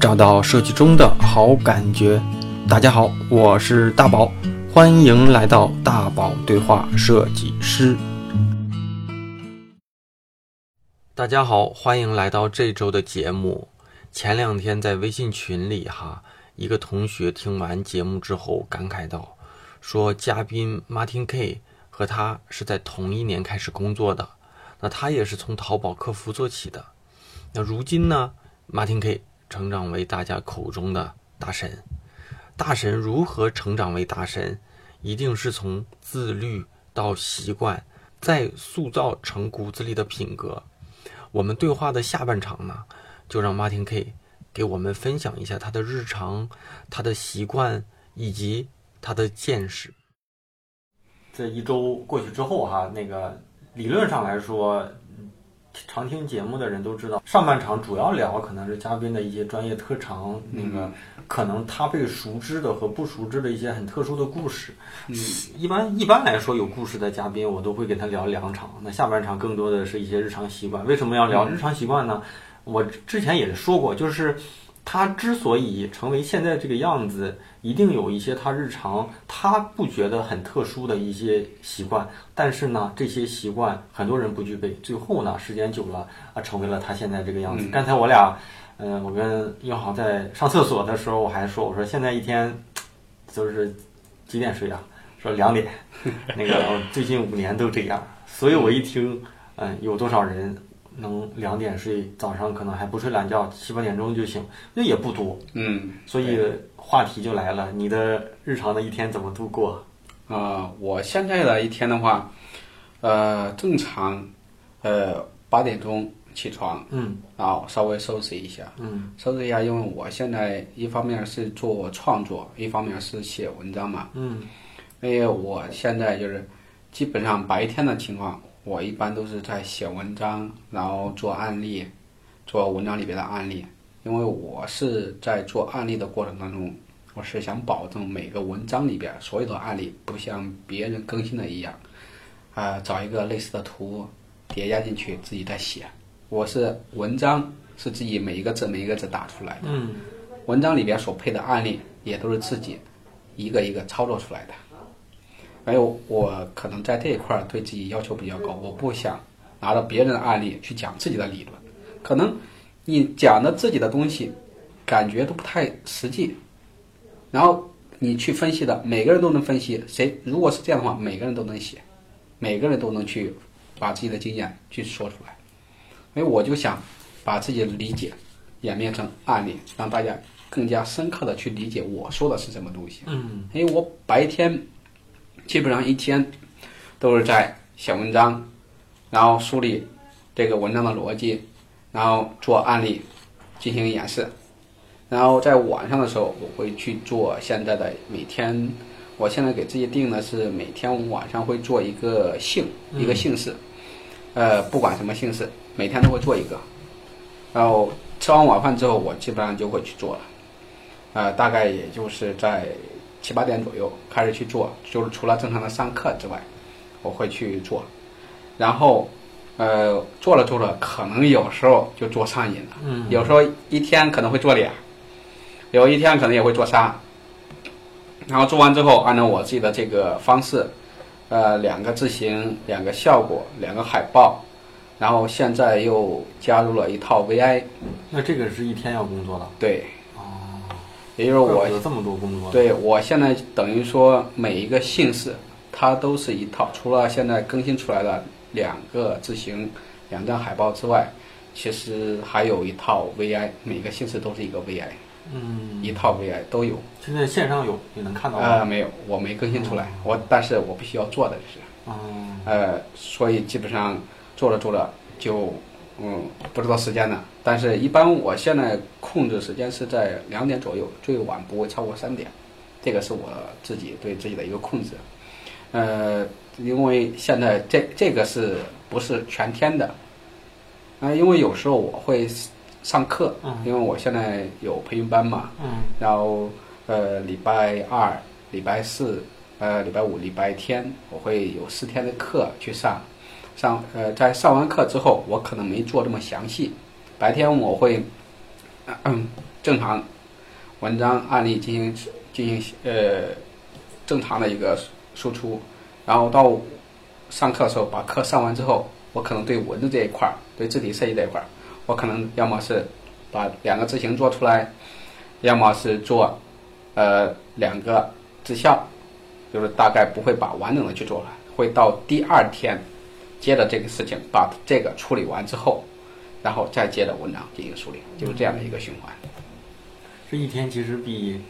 找到设计中的好感觉。大家好，我是大宝，欢迎来到大宝对话设计师。大家好，欢迎来到这周的节目。前两天在微信群里哈，一个同学听完节目之后感慨道：“说嘉宾 Martin K 和他是在同一年开始工作的，那他也是从淘宝客服做起的。那如今呢，Martin K 成长为大家口中的大神。大神如何成长为大神？一定是从自律到习惯，再塑造成骨子里的品格。”我们对话的下半场呢，就让 Martin K 给我们分享一下他的日常、他的习惯以及他的见识。这一周过去之后哈，那个理论上来说。常听节目的人都知道，上半场主要聊可能是嘉宾的一些专业特长，那个可能他被熟知的和不熟知的一些很特殊的故事。嗯，一般一般来说有故事的嘉宾，我都会给他聊两场。那下半场更多的是一些日常习惯。为什么要聊日常习惯呢？我之前也说过，就是。他之所以成为现在这个样子，一定有一些他日常他不觉得很特殊的一些习惯，但是呢，这些习惯很多人不具备，最后呢，时间久了啊，成为了他现在这个样子。刚才我俩，嗯，我跟英豪在上厕所的时候，我还说，我说现在一天就是几点睡啊？说两点。那个最近五年都这样，所以我一听，嗯，有多少人？能两点睡，早上可能还不睡懒觉，七八点钟就醒，那也不多。嗯，所以话题就来了，你的日常的一天怎么度过？啊，我现在的一天的话，呃，正常，呃，八点钟起床，嗯，然后稍微收拾一下，嗯，收拾一下，因为我现在一方面是做创作，一方面是写文章嘛，嗯，因为我现在就是基本上白天的情况。我一般都是在写文章，然后做案例，做文章里边的案例。因为我是在做案例的过程当中，我是想保证每个文章里边所有的案例不像别人更新的一样，啊，找一个类似的图叠加进去自己再写。我是文章是自己每一个字每一个字打出来的，嗯，文章里边所配的案例也都是自己一个一个操作出来的。还有我可能在这一块儿对自己要求比较高，我不想拿着别人的案例去讲自己的理论，可能你讲的自己的东西感觉都不太实际，然后你去分析的，每个人都能分析，谁如果是这样的话，每个人都能写，每个人都能去把自己的经验去说出来，所以我就想把自己的理解演变成案例，让大家更加深刻的去理解我说的是什么东西。嗯，因为我白天。基本上一天都是在写文章，然后梳理这个文章的逻辑，然后做案例进行演示，然后在晚上的时候我会去做现在的每天，我现在给自己定的是每天晚上会做一个姓一个姓氏，呃，不管什么姓氏，每天都会做一个，然后吃完晚饭之后，我基本上就会去做了，呃，大概也就是在。七八点左右开始去做，就是除了正常的上课之外，我会去做，然后，呃，做了做了，可能有时候就做上瘾了，嗯，有时候一天可能会做俩，有一天可能也会做仨，然后做完之后，按照我自己的这个方式，呃，两个字形，两个效果，两个海报，然后现在又加入了一套 VI，那这个是一天要工作的，对。也就是我有这么多工作，对我现在等于说每一个姓氏，它都是一套。除了现在更新出来的两个字形、两张海报之外，其实还有一套 VI，每个姓氏都是一个 VI，嗯，一套 VI 都有。现在线上有，你能看到吗？呃，没有，我没更新出来。我但是我必须要做的是，哦，呃，所以基本上做着做着就。嗯，不知道时间呢，但是一般我现在控制时间是在两点左右，最晚不会超过三点，这个是我自己对自己的一个控制。呃，因为现在这这个是不是全天的？啊，因为有时候我会上课，因为我现在有培训班嘛，嗯，然后呃礼拜二、礼拜四、呃礼拜五、礼拜天，我会有四天的课去上。上呃，在上完课之后，我可能没做这么详细。白天我会嗯正常文章案例进行进行呃正常的一个输出，然后到上课的时候把课上完之后，我可能对文字这一块儿，对字体设计这一块儿，我可能要么是把两个字形做出来，要么是做呃两个字效，就是大概不会把完整的去做了，会到第二天接着这个事情把这个处理完之后，然后再接着文章进行梳理，就是这样的一个循环。这一天其实比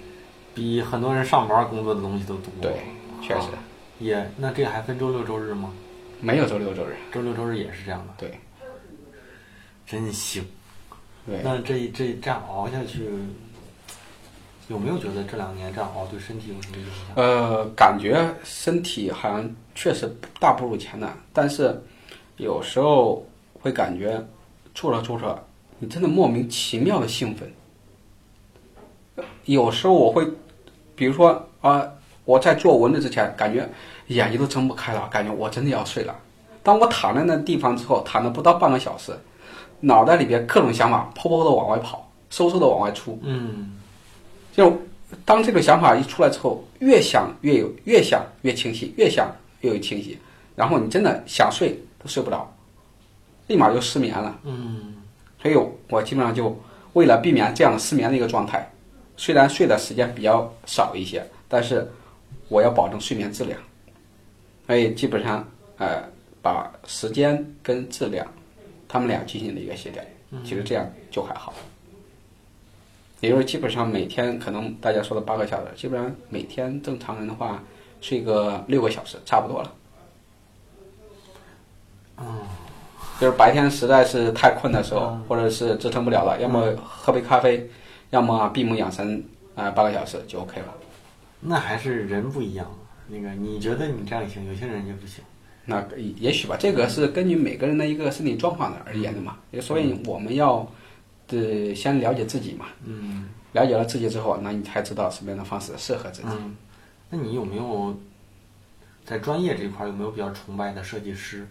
比很多人上班工作的东西都多。对，确实啊也那这还分周六周日吗？没有周六周日。周六周日也是这样的。对，真行。对，那这这这样熬下去，有没有觉得这两年这样熬对身体有什么影响？呃，感觉身体好像确实大不如前了，但是有时候会感觉做着做着，你真的莫名其妙的兴奋。有时候我会，比如说啊、我在做文字之前，感觉眼睛都睁不开了，感觉我真的要睡了。当我躺在那地方之后，躺了不到半个小时，脑袋里边各种想法噗噗的往外跑，嗖嗖的往外出。嗯就当这个想法一出来之后，越想越有，越想越清晰，越想越有清晰，然后你真的想睡都睡不着，立马就失眠了。嗯所以我基本上就为了避免这样的失眠的一个状态，虽然睡的时间比较少一些，但是我要保证睡眠质量，所以基本上呃把时间跟质量，他们俩进行了一个协调，其实这样就还好。也就是基本上每天可能大家说的八个小时，基本上每天正常人的话睡个六个小时差不多了。就是白天实在是太困的时候，或者是支撑不了了，要么喝杯咖啡，要么闭目养神啊、半个小时就 OK 了。那还是人不一样。那个你觉得你这样行，有些人就不行。那也许吧，这个是根据每个人的一个身体状况的而言的嘛。所以我们要呃先了解自己嘛，嗯了解了自己之后，那你才知道什么样的方式适合自己。嗯，那你有没有在专业这一块有没有比较崇拜的设计师？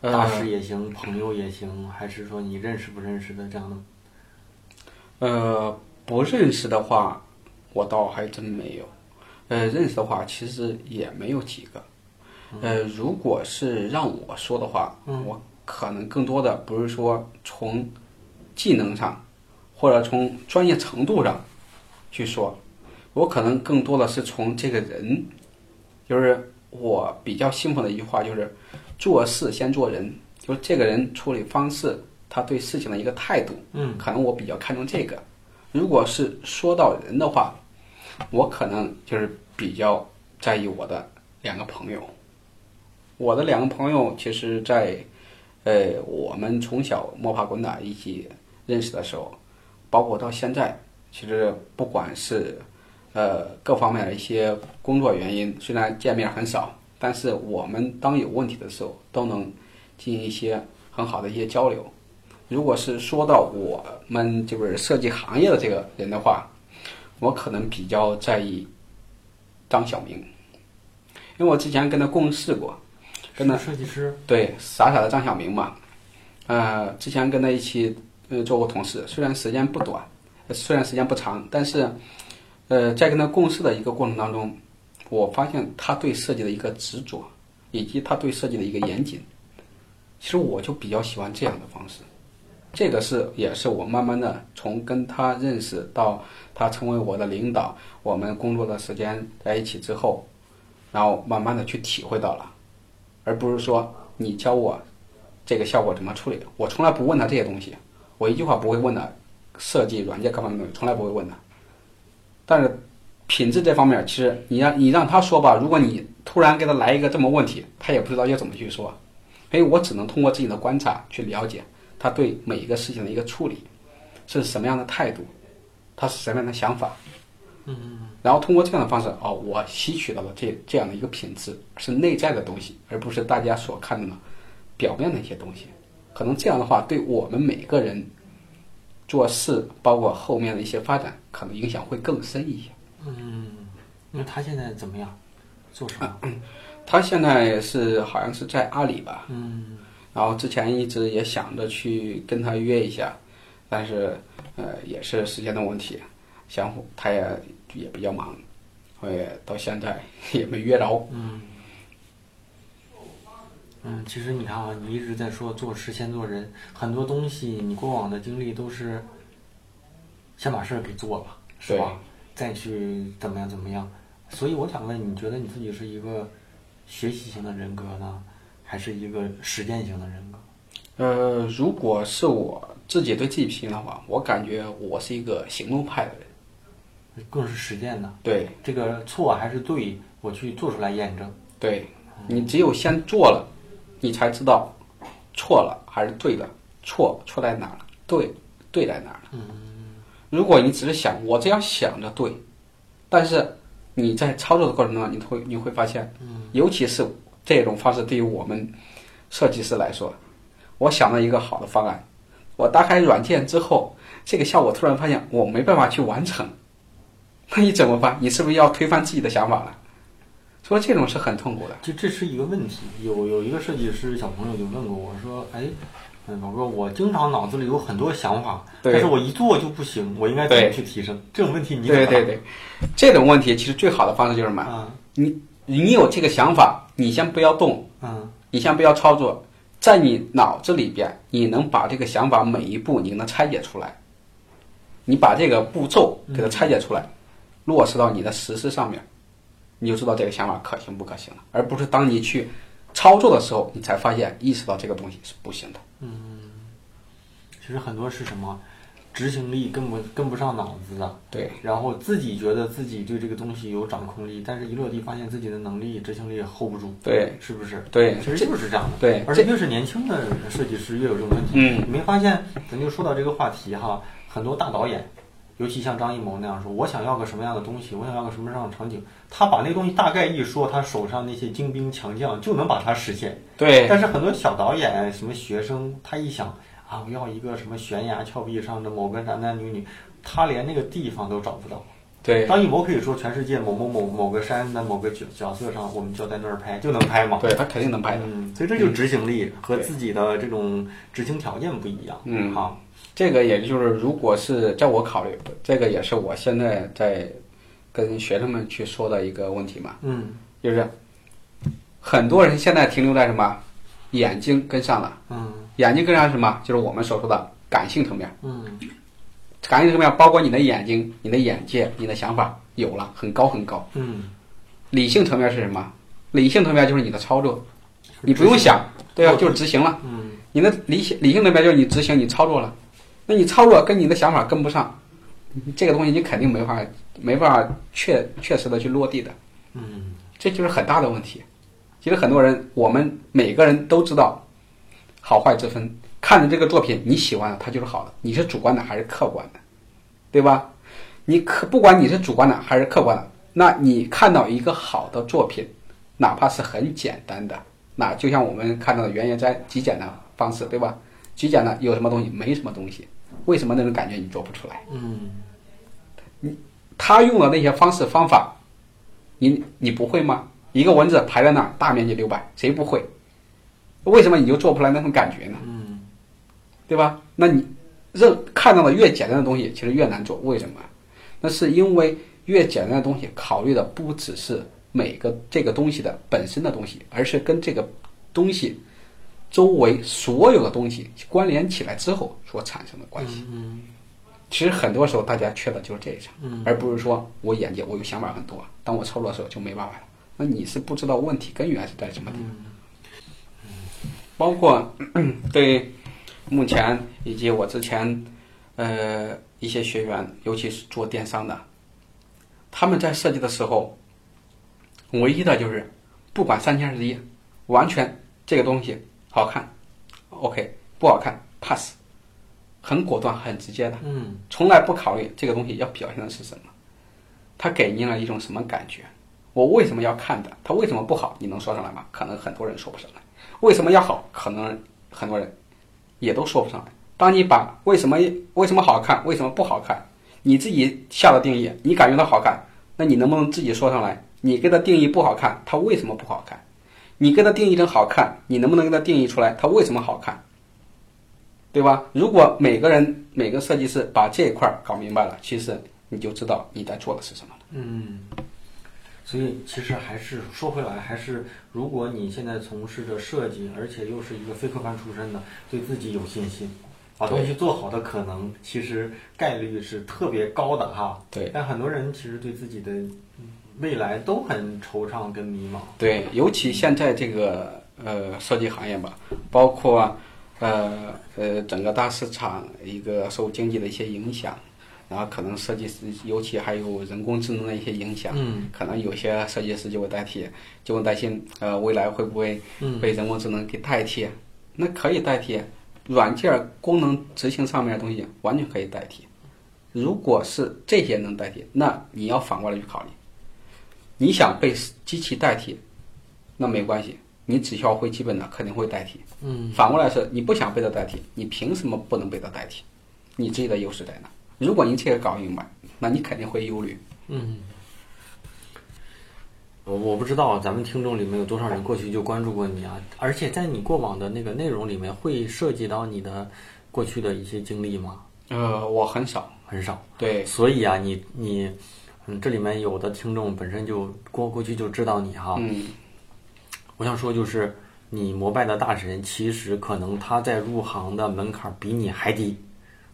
呃大师也行，朋友也行，还是说你认识不认识的这样的？呃，不认识的话，我倒还真没有。呃，认识的话，其实也没有几个。呃，如果是让我说的话，我可能更多的不是说从技能上，或者从专业程度上去说，我可能更多的是从这个人，就是我比较信奉的一句话，就是做事先做人，就是这个人处理方式，他对事情的一个态度。嗯可能我比较看重这个。如果是说到人的话，我可能就是比较在意我的两个朋友。我的两个朋友，其实在，呃，我们从小摸爬滚打一起认识的时候，包括到现在，其实不管是呃各方面的一些工作原因，虽然见面很少，但是我们当有问题的时候，都能进行一些很好的一些交流。如果是说到我们就是设计行业的这个人的话，我可能比较在意张小明，因为我之前跟他共事过，跟他设计师，对傻傻的张小明嘛，呃，之前跟他一起呃做过同事，虽然时间不短，呃虽然时间不长，但是呃在跟他共事的一个过程当中，我发现他对设计的一个执着，以及他对设计的一个严谨，其实我就比较喜欢这样的方式。这个是也是我慢慢的从跟他认识到他成为我的领导，我们工作的时间在一起之后，然后慢慢的去体会到了。而不是说你教我这个效果怎么处理。我从来不问他这些东西，我一句话不会问他设计软件各方面东西，从来不会问他。但是品质这方面，其实你让你让他说吧，如果你突然给他来一个这么问题，他也不知道要怎么去说。所以我只能通过自己的观察去了解他对每一个事情的一个处理是什么样的态度，他是什么样的想法。嗯，然后通过这样的方式，哦，我吸取到了这这样的一个品质，是内在的东西，而不是大家所看到的表面的一些东西。可能这样的话，对我们每个人做事，包括后面的一些发展，可能影响会更深一些。那他现在怎么样？做什么？他现在是好像是在阿里吧，嗯然后之前一直也想着去跟他约一下，但是呃，也是时间的问题，相互他也也比较忙，我也到现在 也没约着。嗯，嗯，其实你看啊，你一直在说做事先做人，很多东西你过往的经历都是先把事儿给做了，是吧？再去怎么样怎么样。所以我想问，你觉得你自己是一个学习型的人格呢，还是一个实践型的人格？呃，如果是我自己对自己评的话，我感觉我是一个行动派的人，更是实践的。对这个错还是对，我去做出来验证。对，你只有先做了，你才知道错了还是对的，错错在哪儿了，对对在哪儿了。如果你只是想我这样想着对，但是你在操作的过程中，你会你会发现，尤其是这种方式对于我们设计师来说，我想了一个好的方案，我打开软件之后，这个效果突然发现我没办法去完成，那你怎么办？你是不是要推翻自己的想法了？所以这种是很痛苦的。就这是一个问题。有有一个设计师小朋友就问过我说：“哎，嗯，宝哥，我经常脑子里有很多想法，但是我一做就不行，我应该怎么去提升？这种问题你对对对，这种问题其实最好的方式就是什么？啊你你有这个想法，你先不要动，嗯。你先不要操作，在你脑子里边，你能把这个想法每一步你能拆解出来，你把这个步骤给它拆解出来，落实到你的实施上面，你就知道这个想法可行不可行了，而不是当你去操作的时候，你才发现意识到这个东西是不行的。其实很多是什么？执行力跟不跟不上脑子的，对然后自己觉得自己对这个东西有掌控力，但是一落地发现自己的能力、执行力 hold 不住，对是不是？对其实就是这样的。对而且越是年轻的设计师越有这种问题。嗯你没发现？咱就说到这个话题哈，很多大导演，尤其像张艺谋那样说，我想要个什么样的东西，我想要个什么样的场景，他把那东西大概一说，他手上那些精兵强将就能把它实现。对但是很多小导演、什么学生，他一想啊，我要一个什么悬崖峭壁上的某个男男女女，他连那个地方都找不到。对张艺谋可以说全世界某某某某个山的某个角角色上，我们就在那儿拍，就能拍嘛。对，他肯定能拍的。嗯，所以这就是执行力和自己的这种执行条件不一样。嗯好，这个也就是，如果是在我考虑，这个也是我现在在跟学生们去说的一个问题嘛，嗯。就是很多人现在停留在什么，眼睛跟上了，嗯。眼睛跟上是什么？就是我们所说的感性层面。嗯。感性层面包括你的眼睛、你的眼界、你的想法有了很高很高。嗯，理性层面是什么？理性层面就是你的操作，你不用想，对啊，就是执行了。嗯。你的理性理性层面就是你执行，你操作了，那你操作跟你的想法跟不上，这个东西你肯定没法没办法确确实的去落地的，嗯这就是很大的问题。其实很多人，我们每个人都知道好坏之分，看着这个作品你喜欢的，它就是好的，你是主观的还是客观的，对吧？你可不管你是主观的还是客观的，那你看到一个好的作品，哪怕是很简单的，那就像我们看到的原研哉极简的方式，对吧？极简的有什么东西？没什么东西，为什么那种感觉你做不出来？嗯你他用的那些方式方法，你你不会吗？一个文字排在那儿，大面积留白，谁不会？为什么你就做不出来那种感觉呢？嗯对吧？那你认看到的越简单的东西，其实越难做，为什么？那是因为越简单的东西，考虑的不只是每个这个东西的本身的东西，而是跟这个东西周围所有的东西关联起来之后所产生的关系。嗯其实很多时候大家缺的就是这一层，嗯而不是说我眼界我有想法很多，当我操作的时候就没办法了。那你是不知道问题根源是在什么地方。包括 对目前以及我之前呃一些学员，尤其是做电商的，他们在设计的时候，唯一的就是不管三七二十一，完全这个东西好看，OK，不好看 pass，很果断很直接的。嗯从来不考虑这个东西要表现的是什么，它给您了一种什么感觉？我为什么要看的？它为什么不好？你能说上来吗？可能很多人说不上来。为什么要好？可能很多人也都说不上来。当你把为什么为什么好看，为什么不好看，你自己下了定义，你感觉到好看，那你能不能自己说上来？你给它定义不好看，它为什么不好看？你给它定义成好看，你能不能给它定义出来它为什么好看？对吧？如果每个人每个设计师把这一块儿搞明白了，其实你就知道你在做的是什么了。嗯，所以其实还是说回来，还是如果你现在从事着设计，而且又是一个非科班出身的，对自己有信心，把东西做好的可能其实概率是特别高的哈。对但很多人其实对自己的未来都很惆怅跟迷茫。对，尤其现在这个呃设计行业吧，包括呃呃整个大市场一个受经济的一些影响，然后可能设计师，尤其还有人工智能的一些影响，嗯可能有些设计师就会代替，就会担心呃未来会不会嗯被人工智能给代替？那可以代替，软件功能执行上面的东西完全可以代替。如果是这些能代替，那你要反过来去考虑，你想被机器代替，那没关系，你只需要会基本的肯定会代替。嗯反过来是你不想被它代替，你凭什么不能被它代替？你自己的优势在哪？如果你这个搞明白，那你肯定会忧虑。嗯。我我不知道咱们听众里面有多少人过去就关注过你啊，而且在你过往的那个内容里面会涉及到你的过去的一些经历吗？呃，我很少，很少。对，所以啊，你你，嗯，这里面有的听众本身就过过去就知道你哈。嗯，我想说就是，你膜拜的大神，其实可能他在入行的门槛比你还低，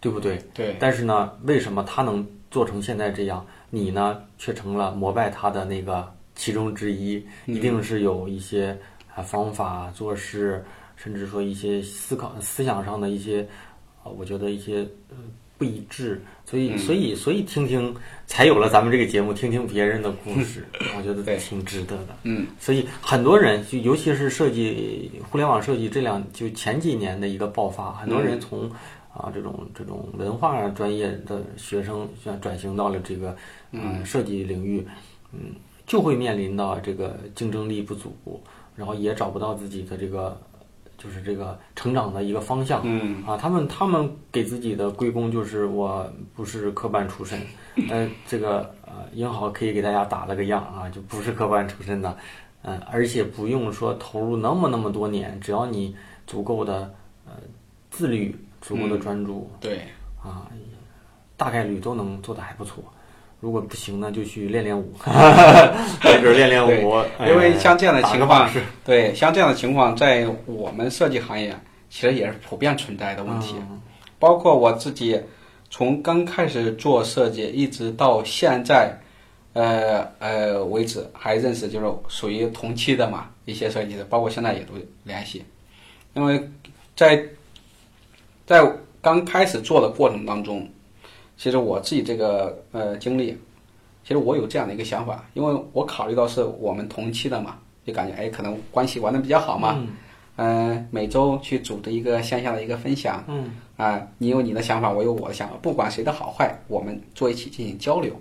对不对？对，但是呢，为什么他能做成现在这样，你呢却成了膜拜他的那个其中之一？一定是有一些啊方法做事，甚至说一些思考思想上的一些，啊，我觉得一些呃不一致。所以，所以，所以听听才有了咱们这个节目，听听别人的故事，我觉得挺值得的。嗯，所以很多人，就尤其是设计互联网设计这两就前几年的一个爆发，很多人从啊这种这种文化专业的学生转转型到了这个嗯。设计领域，嗯，就会面临到这个竞争力不足，然后也找不到自己的这个就是这个成长的一个方向。嗯啊，他们他们给自己的归功就是我不是科班出身，呃，这个呃英豪可以给大家打了个样啊，就不是科班出身的，嗯、而且不用说投入那么那么多年，只要你足够的呃自律，足够的专注、对，啊，大概率都能做得还不错。如果不行呢，就去练练舞，没准练练舞。哎因为像这样的情况对，像这样的情况，在我们设计行业其实也是普遍存在的问题。嗯包括我自己，从刚开始做设计，一直到现在，呃呃为止，还认识就是属于同期的嘛一些设计师，包括现在也都联系。因为在在刚开始做的过程当中，其实我自己这个呃经历，其实我有这样的一个想法，因为我考虑到是我们同期的嘛，就感觉哎可能关系玩的比较好嘛，嗯嗯、每周去组织一个线下的一个分享，嗯啊，你有你的想法，我有我的想法，不管谁的好坏，我们坐一起进行交流。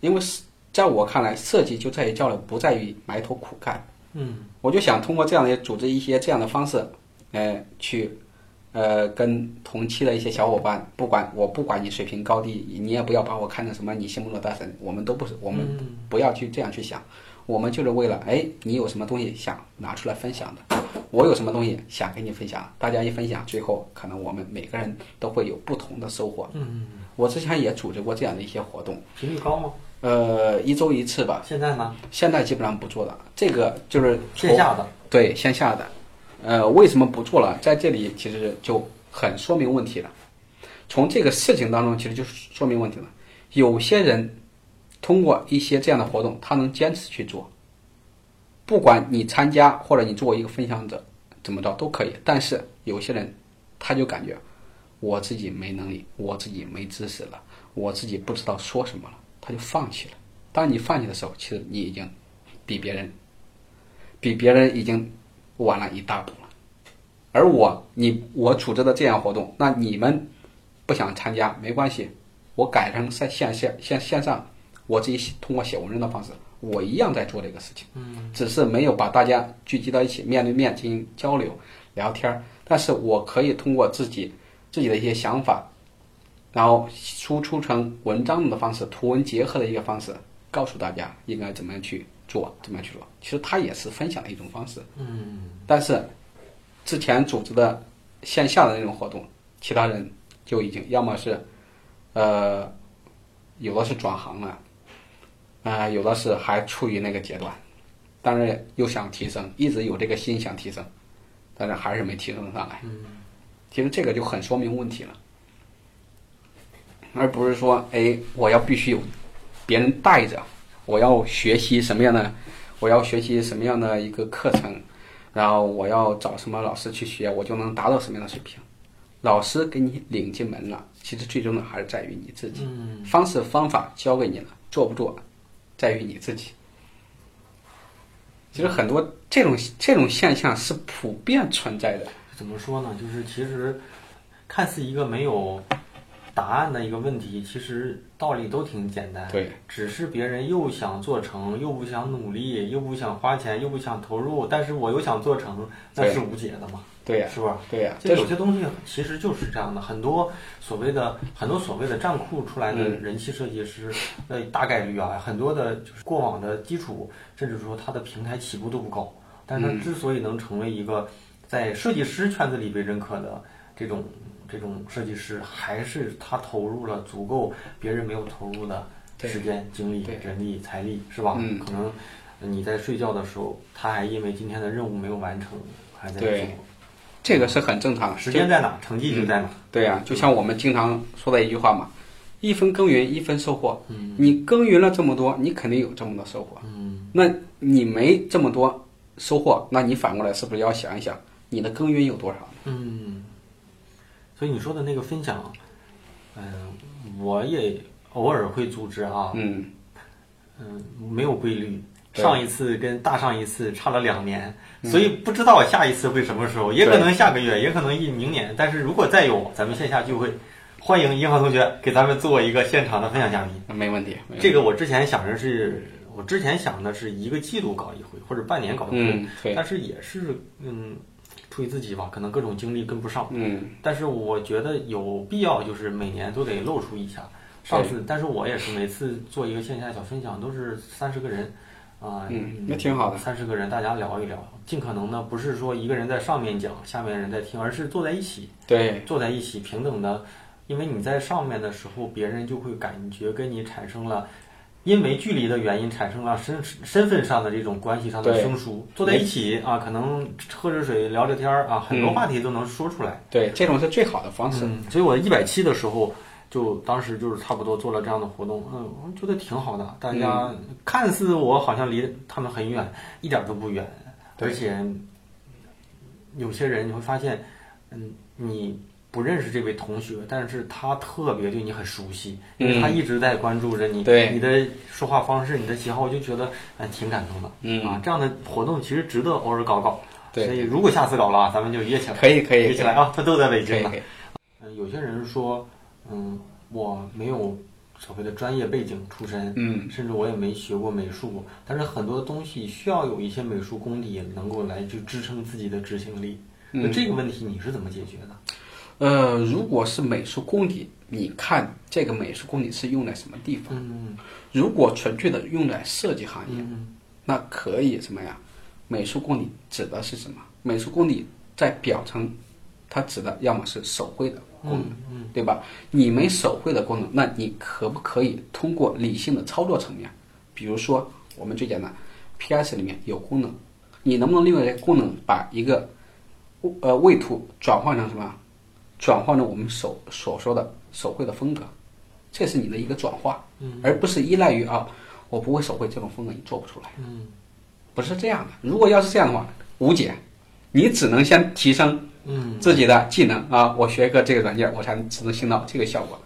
因为是在我看来，设计就在于交流，不在于埋头苦干。嗯我就想通过这样的组织一些这样的方式，呃，去呃跟同期的一些小伙伴，不管我不管你水平高低，你也不要把我看成什么你心目中的大神，我们都不是，我们嗯不要去这样去想，我们就是为了哎，你有什么东西想拿出来分享的，我有什么东西想跟你分享，大家一分享，最后可能我们每个人都会有不同的收获。嗯，我之前也组织过这样的一些活动，频率高吗？呃，一周一次吧，现在呢？现在基本上不做了。这个就是线下的。对线下的，呃，为什么不做了？在这里其实就很说明问题了。从这个事情当中，其实就说明问题了。有些人通过一些这样的活动，他能坚持去做，不管你参加或者你作为一个分享者，怎么着都可以。但是有些人他就感觉我自己没能力，我自己没知识了，我自己不知道说什么了，他就放弃了。当你放弃的时候，其实你已经比别人比别人已经晚了一大步了。而我，你我组织的这样活动，那你们不想参加没关系，我改成在线线线线上，我自己通过写文章的方式，我一样在做这个事情。嗯，只是没有把大家聚集到一起，面对面进行交流聊天儿。但是我可以通过自己自己的一些想法，然后输出成文章的方式，图文结合的一个方式，告诉大家应该怎么样去做，怎么样去做。其实它也是分享的一种方式。嗯但是之前组织的线下的那种活动，其他人就已经要么是，呃，有的是转行了，啊、有的是还处于那个阶段，但是又想提升，一直有这个心想提升，但是还是没提升上来。嗯其实这个就很说明问题了，而不是说，哎，我要必须有别人带着，我要学习什么样的，我要学习什么样的一个课程，然后我要找什么老师去学，我就能达到什么样的水平。老师给你领进门了，其实最终的还是在于你自己。嗯方式方法教给你了，做不做，在于你自己。其实很多这种这种现象是普遍存在的。怎么说呢？就是其实看似一个没有答案的一个问题，其实道理都挺简单。对，只是别人又想做成，又不想努力，又不想花钱，又不想投入，但是我又想做成，那是无解的嘛，对呀、是吧？对呀、这有些东西其实就是这样的，很多所谓的很多所谓的站库出来的嗯。人气设计师，呃，大概率啊，很多的就是过往的基础，甚至说他的平台起步都不高，但是他嗯。之所以能成为一个在设计师圈子里被认可的这种这种设计师，还是他投入了足够别人没有投入的时间、精力、人力、财力，是吧？嗯可能你在睡觉的时候，他还因为今天的任务没有完成，还在对做。这个是很正常。时间在哪，成绩就在哪。对呀、就像我们经常说的一句话嘛，一分耕耘一分收获。嗯你耕耘了这么多，你肯定有这么多收获。嗯那你没这么多收获，那你反过来是不是要想一想，你的耕耘有多少？嗯，所以你说的那个分享，嗯、我也偶尔会组织啊，嗯，嗯，没有规律。上一次跟大上一次差了两年，所以不知道下一次会什么时候，也可能下个月，也可能一明年。但是如果再有，咱们线下聚会，欢迎银行同学给咱们做一个现场的分享嘉宾。没问题。问题这个我之前想着是，我之前想的是一个季度搞一回，或者半年搞一回，嗯，但是也是嗯，出于自己吧，可能各种精力跟不上。嗯，但是我觉得有必要，就是每年都得露出一下。上次，但是我也是每次做一个线下小分享，都是三十个人，啊、嗯那挺好的三十个人大家聊一聊，尽可能的不是说一个人在上面讲，下面人在听，而是坐在一起，对，坐在一起平等的，因为你在上面的时候，别人就会感觉跟你产生了。因为距离的原因，产生了身身份上的这种关系上的生疏。坐在一起啊，可能喝着水聊着天儿啊，很多嗯话题都能说出来。对，这种是最好的方式。嗯，所以我一百七的时候，就当时就是差不多做了这样的活动，嗯，我觉得挺好的。大家看似我好像离他们很远，一点都不远，而且有些人你会发现，嗯，你不认识这位同学，但是他特别对你很熟悉，因为他一直在关注着你，对你的说话方式、你的喜好，我就觉得哎挺感动的。嗯啊，这样的活动其实值得偶尔搞搞。对所以如果下次搞了啊，咱们就约起来，可以，可以，约起来啊，他都在北京呢。嗯，有些人说，嗯，我没有所谓的专业背景出身，嗯，甚至我也没学过美术，但是很多东西需要有一些美术功底能够来去支撑自己的执行力。那嗯这个问题你是怎么解决的？呃，如果是美术功底，你看这个美术功底是用在什么地方？嗯如果纯粹的用在设计行业，那可以什么呀？美术功底指的是什么？美术功底在表层，它指的要么是手绘的功能，对吧？你没手绘的功能，那你可不可以通过理性的操作层面，比如说我们最简单，PS 里面有功能，你能不能利用这个功能把一个呃位图转换成什么？转换成我们手所说的手绘的风格，这是你的一个转化，嗯而不是依赖于啊，我不会手绘这种风格，你做不出来。嗯不是这样的。如果要是这样的话，无解，你只能先提升嗯自己的技能啊，我学个这个软件，我才能只能行到这个效果，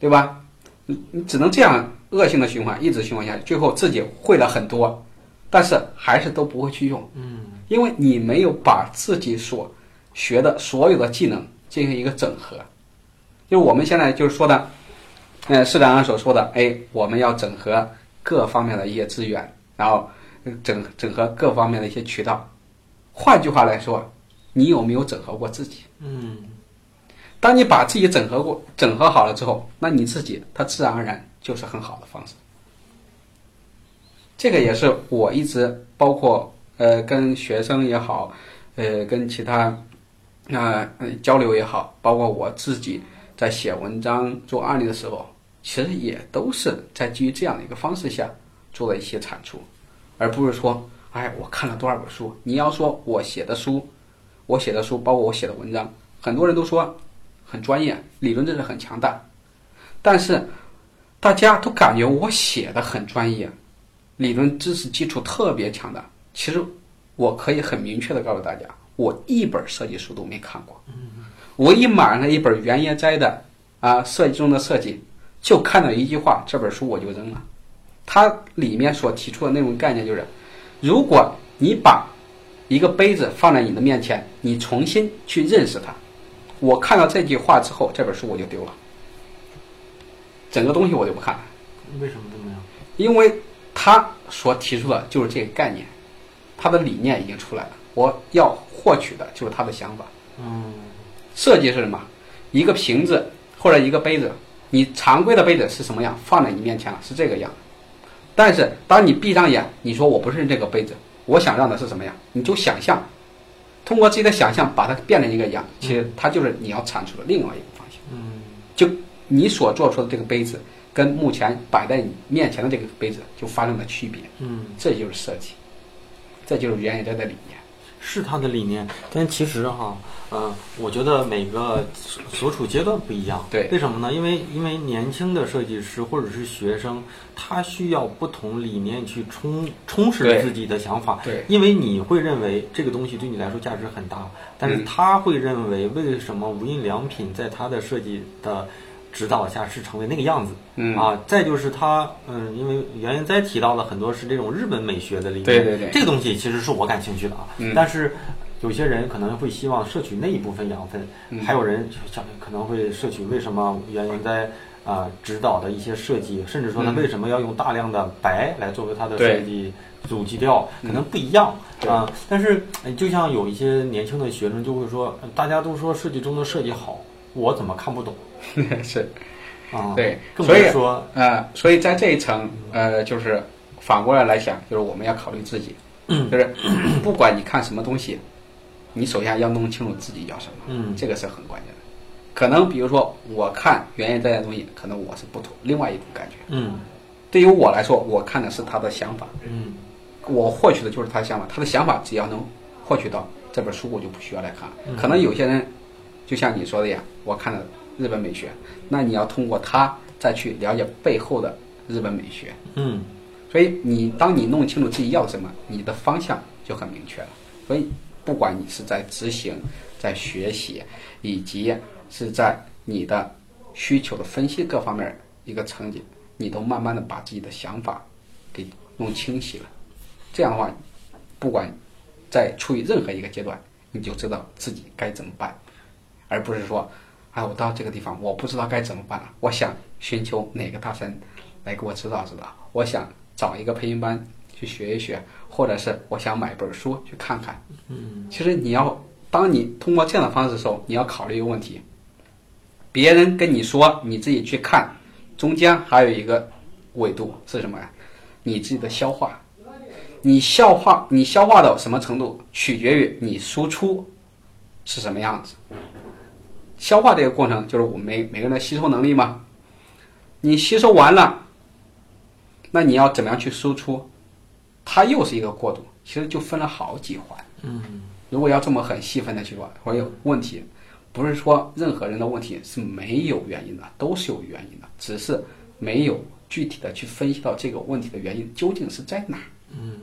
对吧？你你只能这样恶性的循环，一直循环下去，最后自己会了很多，但是还是都不会去用，嗯因为你没有把自己所学的所有的技能进行一个整合。就我们现在就是说的，呃，市长所说的，哎，我们要整合各方面的一些资源，然后呃整整合各方面的一些渠道。换句话来说，你有没有整合过自己？嗯当你把自己整合过、整合好了之后，那你自己它自然而然就是很好的方式。这个也是我一直包括呃跟学生也好，呃跟其他那、呃、交流也好，包括我自己在写文章做案例的时候，其实也都是在基于这样的一个方式下做了一些产出，而不是说，哎，我看了多少本书。你要说我写的书，我写的书，包括我写的文章，很多人都说很专业，理论知识很强大，但是大家都感觉我写的很专业，理论知识基础特别强大。其实我可以很明确的告诉大家，我一本设计书都没看过。我一买了一本原野斋的啊设计中的设计，就看到一句话，这本书我就扔了。它里面所提出的那种概念就是，如果你把一个杯子放在你的面前，你重新去认识它，我看到这句话之后，这本书我就丢了，整个东西我就不看了。为什么这么样？因为他所提出的就是这个概念，他的理念已经出来了，我要获取的就是他的想法。嗯设计是什么？一个瓶子或者一个杯子，你常规的杯子是什么样，放在你面前了，是这个样。但是当你闭上眼，你说我不是这个杯子，我想让的是什么样，你就想象，通过自己的想象把它变成一个样，其实它就是你要产出的另外一个方向。嗯就你所做出的这个杯子，跟目前摆在你面前的这个杯子就发生了区别，嗯，这就是设计，这就是原研斋的理念。是他的理念，但其实哈，呃，我觉得每个所所处阶段不一样。对为什么呢？因为因为年轻的设计师或者是学生，他需要不同理念去充充实自己的想法。对因为你会认为这个东西对你来说价值很大，但是嗯他会认为为什么无印良品在他的设计的指导下是成为那个样子？嗯。啊，再就是他，嗯，因为袁研哉提到了很多是这种日本美学的理念，对对对。这个东西其实是我感兴趣的啊，嗯。但是有些人可能会希望摄取那一部分养分，嗯。还有人想可能会摄取为什么袁研哉啊、指导的一些设计，甚至说他嗯。为什么要用大量的白来作为他的设计主基调，可能嗯不一样。对。啊、但是呃就像有一些年轻的学生就会说，呃大家都说设计中的设计好，我怎么看不懂 是，啊？对所以说，呃，所以在这一层，呃，就是反过来来想，就是我们要考虑自己，嗯就是不管你看什么东西，你首先要弄清楚自己要什么，嗯这个是很关键的。可能比如说，我看原研斋的东西，可能我是不同另外一种感觉。嗯对于我来说，我看的是他的想法，嗯我获取的就是他的想法。他的想法只要能获取到这本书，我就不需要来看了。嗯可能有些人，就像你说的呀，我看了日本美学，那你要通过它再去了解背后的日本美学。嗯所以你当你弄清楚自己要什么，你的方向就很明确了。所以不管你是在执行、在学习，以及是在你的需求的分析各方面一个成绩，你都慢慢的把自己的想法给弄清晰了。这样的话，不管在处于任何一个阶段，你就知道自己该怎么办，而不是说，哎，我到这个地方我不知道该怎么办了，我想寻求哪个大神来给我指导指导，我想找一个培训班去学一学，或者是我想买本书去看看。嗯其实你要，当你通过这样的方式的时候，你要考虑一个问题：别人跟你说，你自己去看，中间还有一个维度是什么呀？你自己的消化。你消化，你消化到什么程度，取决于你输出是什么样子。消化这个过程就是我们每每个人的吸收能力嘛。你吸收完了，那你要怎么样去输出？它又是一个过渡，其实就分了好几环。嗯如果要这么很细分的去说，会有问题，不是说任何人的问题是没有原因的，都是有原因的，只是没有具体的去分析到这个问题的原因究竟是在哪嗯。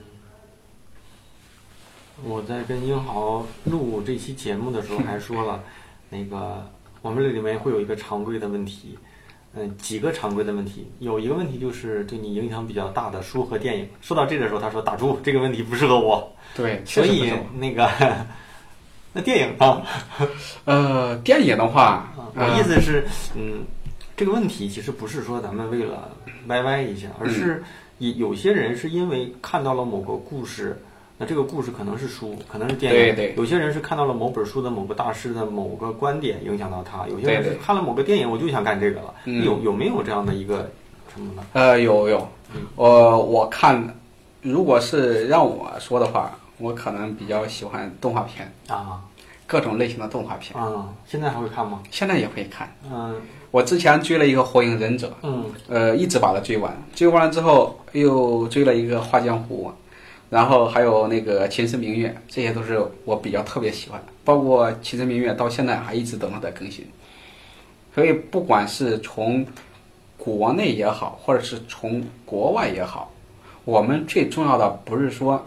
我在跟英豪录这期节目的时候还说了，那个我们这里面会有一个常规的问题，嗯，几个常规的问题，有一个问题就是对你影响比较大的书和电影。说到这个时候，他说打住，这个问题不适合我，对，所以那个 那电影呢？呃，电影的话，啊，我呃意思是，嗯，这个问题其实不是说咱们为了歪歪一下，而是有有些人是因为看到了某个故事，那这个故事可能是书，可能是电影，对对有些人是看到了某本书的某个大师的某个观点影响到他，有些人是看了某个电影，我就想干这个了。嗯有有没有这样的一个什么呢？呃，有有，我我看，如果是让我说的话，我可能比较喜欢动画片。啊，各种类型的动画片，啊，现在还会看吗？现在也会看。嗯我之前追了一个《火影忍者》，嗯呃，一直把它追完，追完了之后又追了一个《画江湖》，然后还有那个《秦时明月》，这些都是我比较特别喜欢的。包括《秦时明月》到现在还一直等它在更新，所以不管是从国内也好，或者是从国外也好，我们最重要的不是说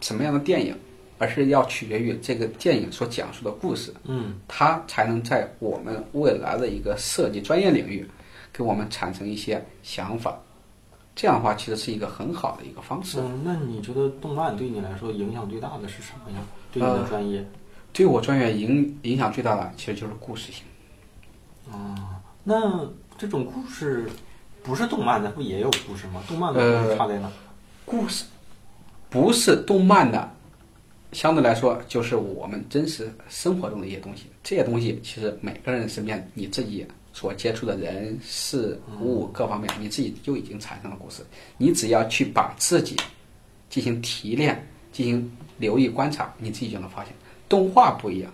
什么样的电影，而是要取决于这个电影所讲述的故事。嗯它才能在我们未来的一个设计专业领域，给我们产生一些想法。这样的话，其实是一个很好的一个方式。嗯，那你觉得动漫对你来说影响最大的是什么呀？对你的呃专业？对我专业影影响最大的，其实就是故事性。啊，那这种故事不是动漫的，不也有故事吗？动漫的故事呃差在哪？故事不是动漫的，相对来说就是我们真实生活中的一些东西。这些东西其实每个人身边你自己所接触的人事物各方面，你自己就已经产生了故事。你只要去把自己进行提炼、进行留意观察，你自己就能发现。动画不一样，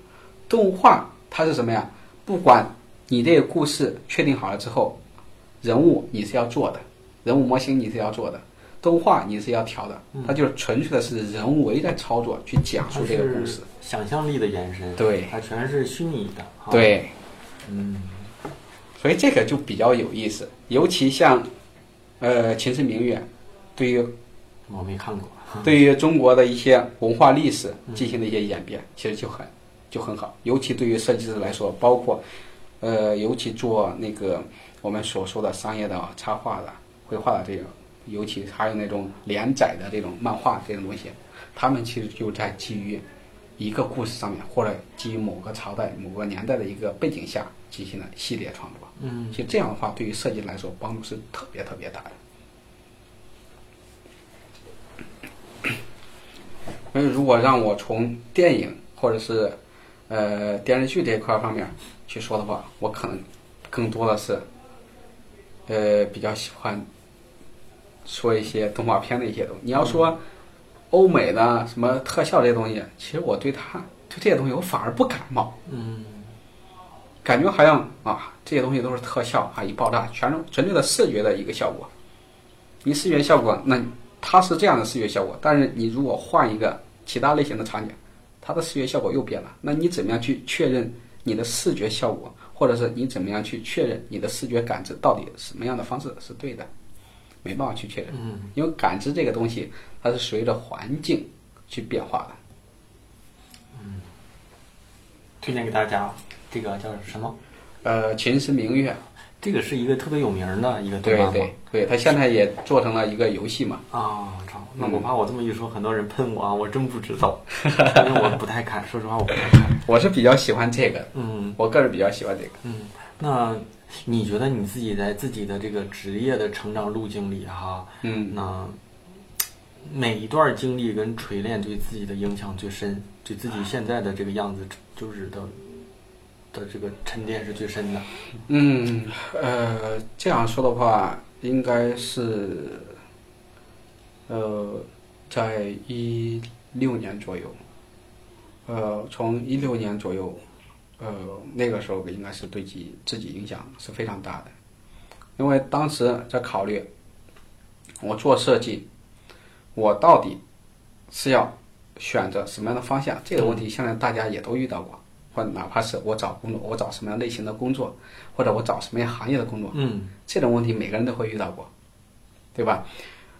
动画它是什么呀？不管你这个故事确定好了之后，人物你是要做的，人物模型你是要做的，动画你是要调的，它就是纯粹的是人为在操作去讲述这个故事。想象力的延伸，对它全是虚拟的。对，嗯所以这个就比较有意思，尤其像呃《秦时明月》，对于我没看过。对于中国的一些文化历史进行的一些演变，其实就很就很好。尤其对于设计师来说，包括呃，尤其做那个我们所说的商业的插画的、绘画的这种，尤其还有那种连载的这种漫画这种东西，他们其实就在基于一个故事上面，或者基于某个朝代、某个年代的一个背景下进行了系列创作。嗯其实这样的话，对于设计来说帮助是特别特别大的。所以，如果让我从电影或者是呃电视剧这一块方面去说的话，我可能更多的是呃比较喜欢说一些动画片的一些东西。你要说欧美的什么特效这些东西，其实我对它对这些东西我反而不感冒。嗯感觉好像啊，这些东西都是特效啊，一爆炸全是纯粹的视觉的一个效果。你视觉效果，那它是这样的视觉效果，但是你如果换一个其他类型的场景，它的视觉效果又变了。那你怎么样去确认你的视觉效果，或者是你怎么样去确认你的视觉感知到底什么样的方式是对的？没办法去确认，嗯因为感知这个东西它是随着环境去变化的。嗯推荐给大家，这个叫什么？呃，《秦时明月》这个是一个特别有名的一个动对漫吗？对对，它现在也做成了一个游戏嘛。啊，操！那嗯我怕我这么一说，很多人喷我啊，我真不知道，因为我不太看，说实话我不太看。我是比较喜欢这个，嗯我个人比较喜欢这个。嗯，那你觉得你自己在自己的这个职业的成长路径里哈，嗯，那每一段经历跟锤炼对自己的影响最深，对自己现在的这个样子就是的的这个沉淀是最深的。嗯，呃，这样说的话，应该是，呃，在一六年左右，呃，从一六年左右，呃，那个时候应该是对自己自己影响是非常大的，因为当时在考虑，我做设计，我到底是要选择什么样的方向？这个问题现在大家也都遇到过，或者哪怕是我找工作，我找什么样类型的工作，或者我找什么样行业的工作，嗯这种问题每个人都会遇到过，对吧？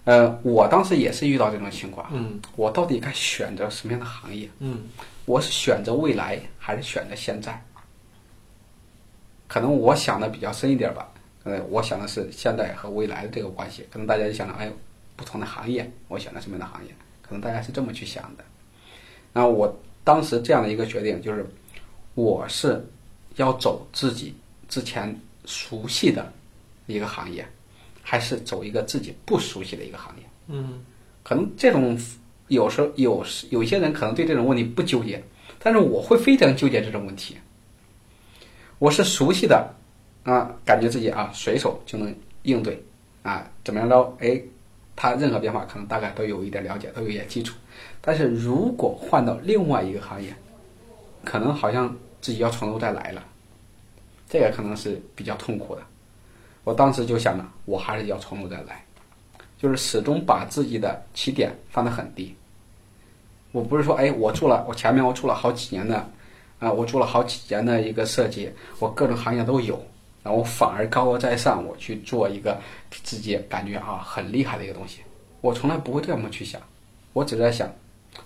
呃，我当时也是遇到这种情况，嗯我到底该选择什么样的行业？嗯我是选择未来还是选择现在？可能我想的比较深一点吧，呃，我想的是现在和未来的这个关系。可能大家就想着，哎，不同的行业，我选择什么样的行业？可能大家是这么去想的。那我当时这样的一个决定就是，我是要走自己之前熟悉的一个行业，还是走一个自己不熟悉的一个行业？嗯可能这种有时候有时有些人可能对这种问题不纠结，但是我会非常纠结这种问题。我是熟悉的啊，感觉自己啊随手就能应对啊，怎么样着？哎，它任何变化可能大概都有一点了解，都有一点基础。但是如果换到另外一个行业，可能好像自己要从头再来了，这个可能是比较痛苦的。我当时就想着，我还是要从头再来，就是始终把自己的起点放得很低。我不是说，哎，我做了，我前面我做了好几年的，啊、我做了好几年的一个设计，我各种行业都有，然后反而高高在上，我去做一个自己感觉啊很厉害的一个东西。我从来不会这么去想，我只在想，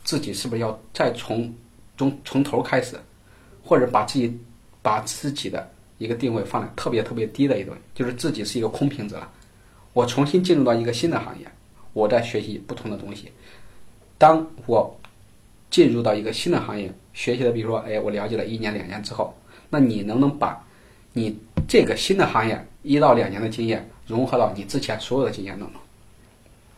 自己是不是要再从从从头开始，或者把自己把自己的一个定位放在特别特别低的一种，就是自己是一个空瓶子了。我重新进入到一个新的行业，我在学习不同的东西。当我进入到一个新的行业，学习的，比如说，哎，我了解了一年两年之后，那你能不能把你这个新的行业一到两年的经验融合到你之前所有的经验当中？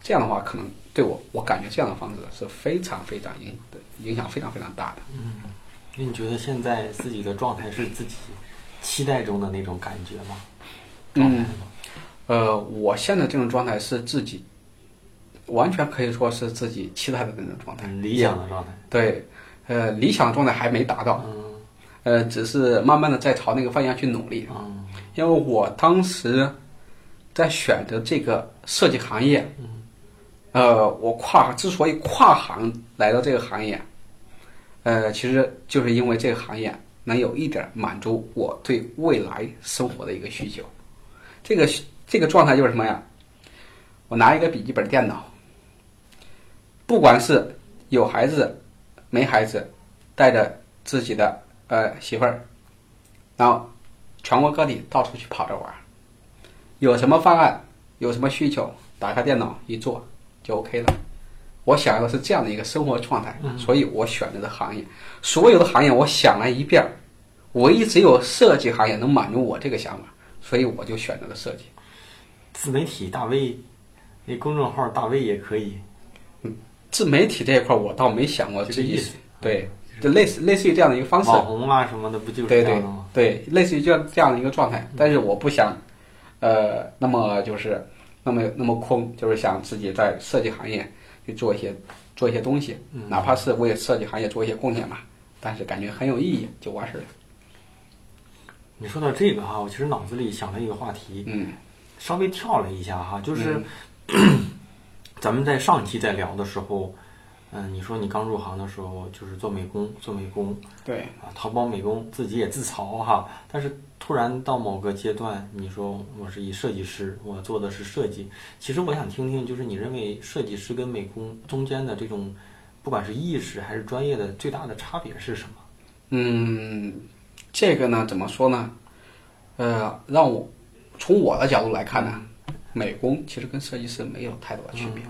这样的话，可能对我，我感觉这样的房子是非常非常影影响非常非常大的。嗯那你觉得现在自己的状态是自己期待中的那种感觉吗？状态嗯吗？呃，我现在这种状态是自己完全可以说是自己期待的那种状态，理想的状态。对，呃，理想状态还没达到，嗯呃，只是慢慢的在朝那个方向去努力。嗯因为我当时在选择这个设计行业，呃，我跨之所以跨行来到这个行业，呃，其实就是因为这个行业能有一点满足我对未来生活的一个需求。这个这个状态就是什么呀？我拿一个笔记本电脑，不管是有孩子没孩子，带着自己的呃媳妇儿，然后全国各地到处去跑着玩，有什么方案，有什么需求，打开电脑一做就 OK 了。我想要的是这样的一个生活状态，所以我选择的行业，所有的行业我想了一遍儿，唯一只有设计行业能满足我这个想法，所以我就选择了设计。自媒体大 V，那公众号大 V 也可以。嗯自媒体这一块儿，我倒没想过自己这个意思对，就类似类似于这样的一个方式，网红啊什么的，不就是对对这样的吗？对，类似于这样这样的一个状态。但是我不想，呃，那么就是那么那么空，就是想自己在设计行业去做一些做一些东西，哪怕是为设计行业做一些贡献吧。但是感觉很有意义，就完事儿了。你说到这个哈，我其实脑子里想了一个话题，嗯稍微跳了一下哈，就是、嗯 咱们在上期在聊的时候，嗯、你说你刚入行的时候就是做美工，做美工对，啊，淘宝美工自己也自嘲哈，但是突然到某个阶段，你说我是一设计师，我做的是设计，其实我想听听，就是你认为设计师跟美工中间的这种，不管是意识还是专业的最大的差别是什么？嗯，这个呢，怎么说呢？呃，让我从我的角度来看呢，美工其实跟设计师没有太多的区别，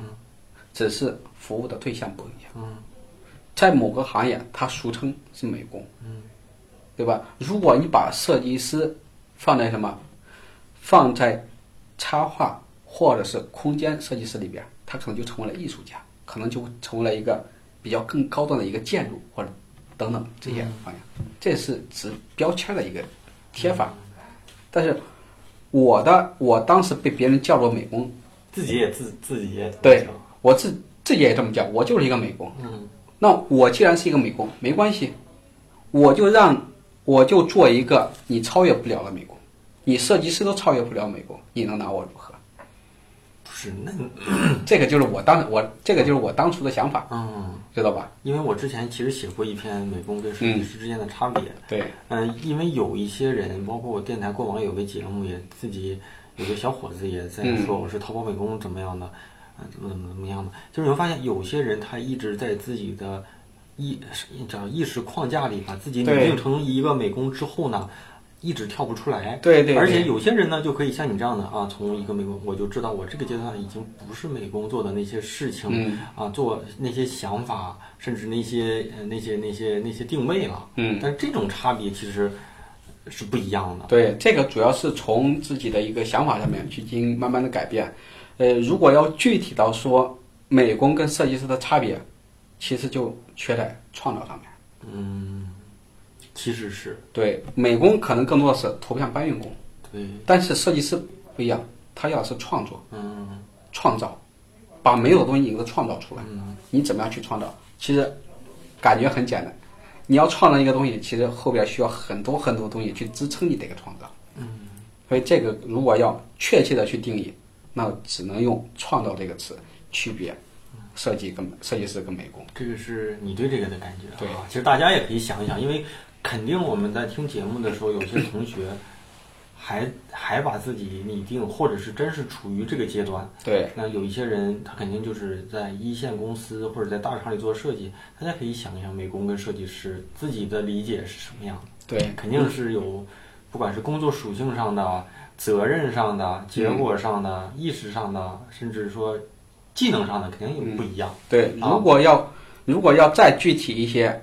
只是服务的对象不一样。嗯在某个行业，它俗称是美工，嗯，对吧？如果你把设计师放在什么，放在插画或者是空间设计师里边，他可能就成为了艺术家，可能就成为了一个比较更高端的一个建筑或者等等这些方向，这是指标签的一个贴法。但是我的我当时被别人叫做美工，自己也自自己也对我自自己也这么叫，我就是一个美工。嗯那我既然是一个美工，没关系，我就让我就做一个你超越不了的美工，你设计师都超越不了美工，你能拿我如何？不是那这个就是我当我这个就是我当初的想法，嗯，知道吧？因为我之前其实写过一篇美工跟设计师之间的差别。对，嗯，因为有一些人，包括我电台过往有个节目，也自己有个小伙子也在说我是淘宝美工怎么样的，啊、怎么怎么怎么样的。就是你会发现有些人他一直在自己的意叫意识框架里把自己拟定成一个美工之后呢，一直跳不出来。对对对而且有些人呢，就可以像你这样的啊，从一个美工，我就知道我这个阶段已经不是美工做的那些事情、嗯啊，做那些想法，甚至那些呃那些那些那些定位了。嗯，但这种差别其实是不一样的。对，这个主要是从自己的一个想法上面去进行慢慢的改变。呃，如果要具体到说美工跟设计师的差别，其实就缺在创造上面。嗯，其实是对，美工可能更多的是图片搬运工，对，但是设计师不一样，他要的是创作、嗯创造，把没有的东西你给它创造出来。嗯你怎么样去创造？其实感觉很简单，你要创造一个东西，其实后边需要很多很多东西去支撑你这个创造。嗯，所以这个如果要确切的去定义，那只能用“创造”这个词区别设计跟设计师跟美工。这个是你对这个的感觉对啊。其实大家也可以想一想，因为肯定我们在听节目的时候，有些同学 还还把自己拟定，或者是真是处于这个阶段。对，那有一些人，他肯定就是在一线公司或者在大厂里做设计，大家可以想一想，美工跟设计师自己的理解是什么样的。对，肯定是有，不管是工作属性上的、责任上的、结果上的、意识上的，甚至说技能上的，肯定有不一样。对，啊如果要如果要再具体一些，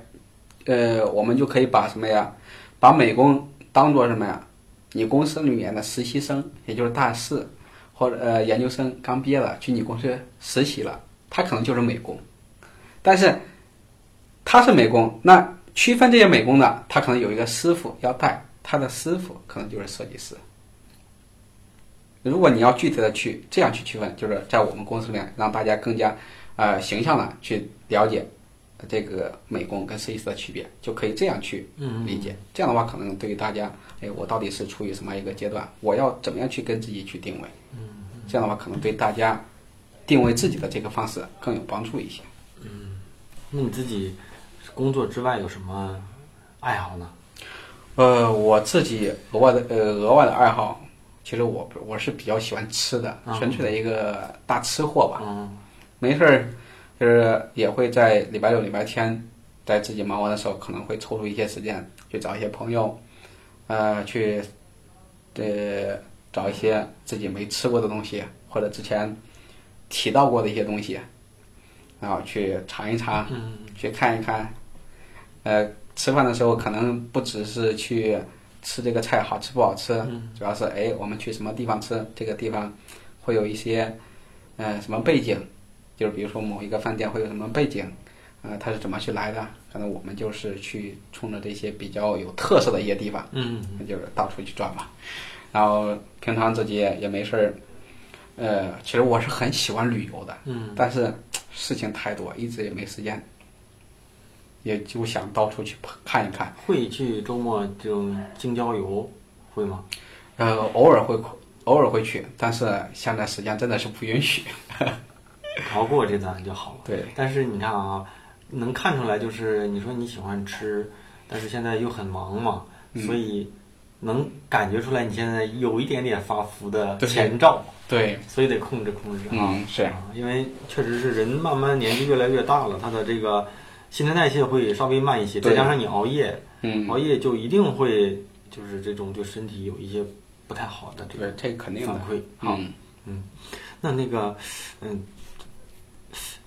呃，我们就可以把什么呀？把美工当做什么呀？你公司里面的实习生，也就是大四或者呃研究生刚毕业了，去你公司实习了，他可能就是美工，但是他是美工，那区分这些美工的，他可能有一个师傅要带，他的师傅可能就是设计师。如果你要具体的去这样去区分，就是在我们公司里面让大家更加呃形象的去了解这个美工跟设计师的区别，就可以这样去理解。这样的话，可能对于大家，哎，我到底是处于什么一个阶段？我要怎么样去跟自己去定位？这样的话，可能对大家定位自己的这个方式更有帮助一些。嗯那你自己工作之外有什么爱好呢？呃，我自己额外的呃额外的爱好，其实我我是比较喜欢吃的，嗯纯粹的一个大吃货吧。嗯没事儿，就是也会在礼拜六、礼拜天，在自己忙完的时候，可能会抽出一些时间去找一些朋友，呃，去呃找一些自己没吃过的东西，或者之前提到过的一些东西，然后去尝一尝，嗯去看一看。呃，吃饭的时候可能不只是去吃这个菜好吃不好吃，嗯主要是哎，我们去什么地方吃，这个地方会有一些呃什么背景，就是比如说某一个饭店会有什么背景，呃，它是怎么去来的？可能我们就是去冲着这些比较有特色的一些地方，嗯那就是到处去转嘛。然后平常自己也没事儿，呃，其实我是很喜欢旅游的，嗯但是事情太多，一直也没时间，也就想到处去看一看。会去周末这种京郊游会吗？呃，偶尔会偶尔会去，但是现在时间真的是不允许。熬过这段就好了。对，但是你看啊，能看出来就是你说你喜欢吃，但是现在又很忙嘛，嗯所以能感觉出来你现在有一点点发福的前兆，对，所以得控制控制啊。嗯，是，啊，因为确实是人慢慢年纪越来越大了，他的这个新陈代谢会稍微慢一些，再加上你熬夜，嗯，熬夜就一定会就是这种对身体有一些不太好的这对个，这个肯定的反。馈。好，嗯那那个，嗯，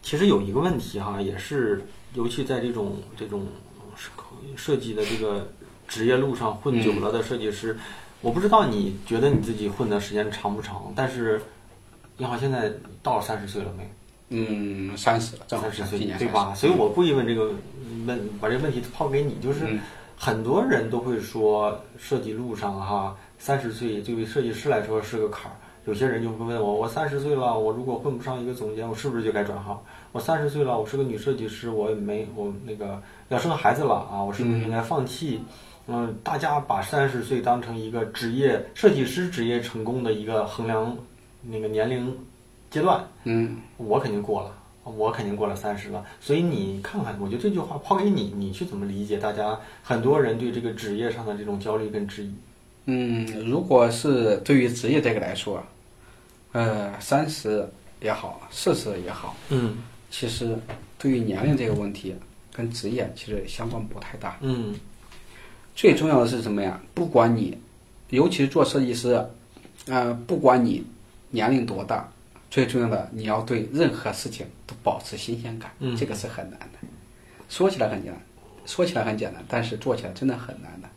其实有一个问题哈，也是尤其在这种这种设设计的这个职业路上混久了的设计师，我不知道你觉得你自己混的时间长不长，但是你好现在到三十岁了没？嗯，三十了，正好三十岁今年30对吧？所以我故意问这个问，把这个问题抛给你，就是嗯很多人都会说设计路上哈，三十岁对于设计师来说是个坎儿。有些人就会问我，我三十岁了，我如果混不上一个总监，我是不是就该转行？我三十岁了，我是个女设计师，我也没我那个要生孩子了啊，我是不是应该放弃？嗯，大家把三十岁当成一个职业设计师职业成功的一个衡量那个年龄阶段，嗯，我肯定过了，我肯定过了三十了。所以你看看，我觉得这句话抛给你，你去怎么理解？大家很多人对这个职业上的这种焦虑跟质疑。嗯，如果是对于职业这个来说，呃，三十也好，四十也好，嗯其实对于年龄这个问题跟职业其实相关不太大。嗯最重要的是什么呀？不管你，尤其是做设计师，呃，不管你年龄多大，最重要的你要对任何事情都保持新鲜感，嗯这个是很难的。说起来很简单，说起来很简单，但是做起来真的很难的，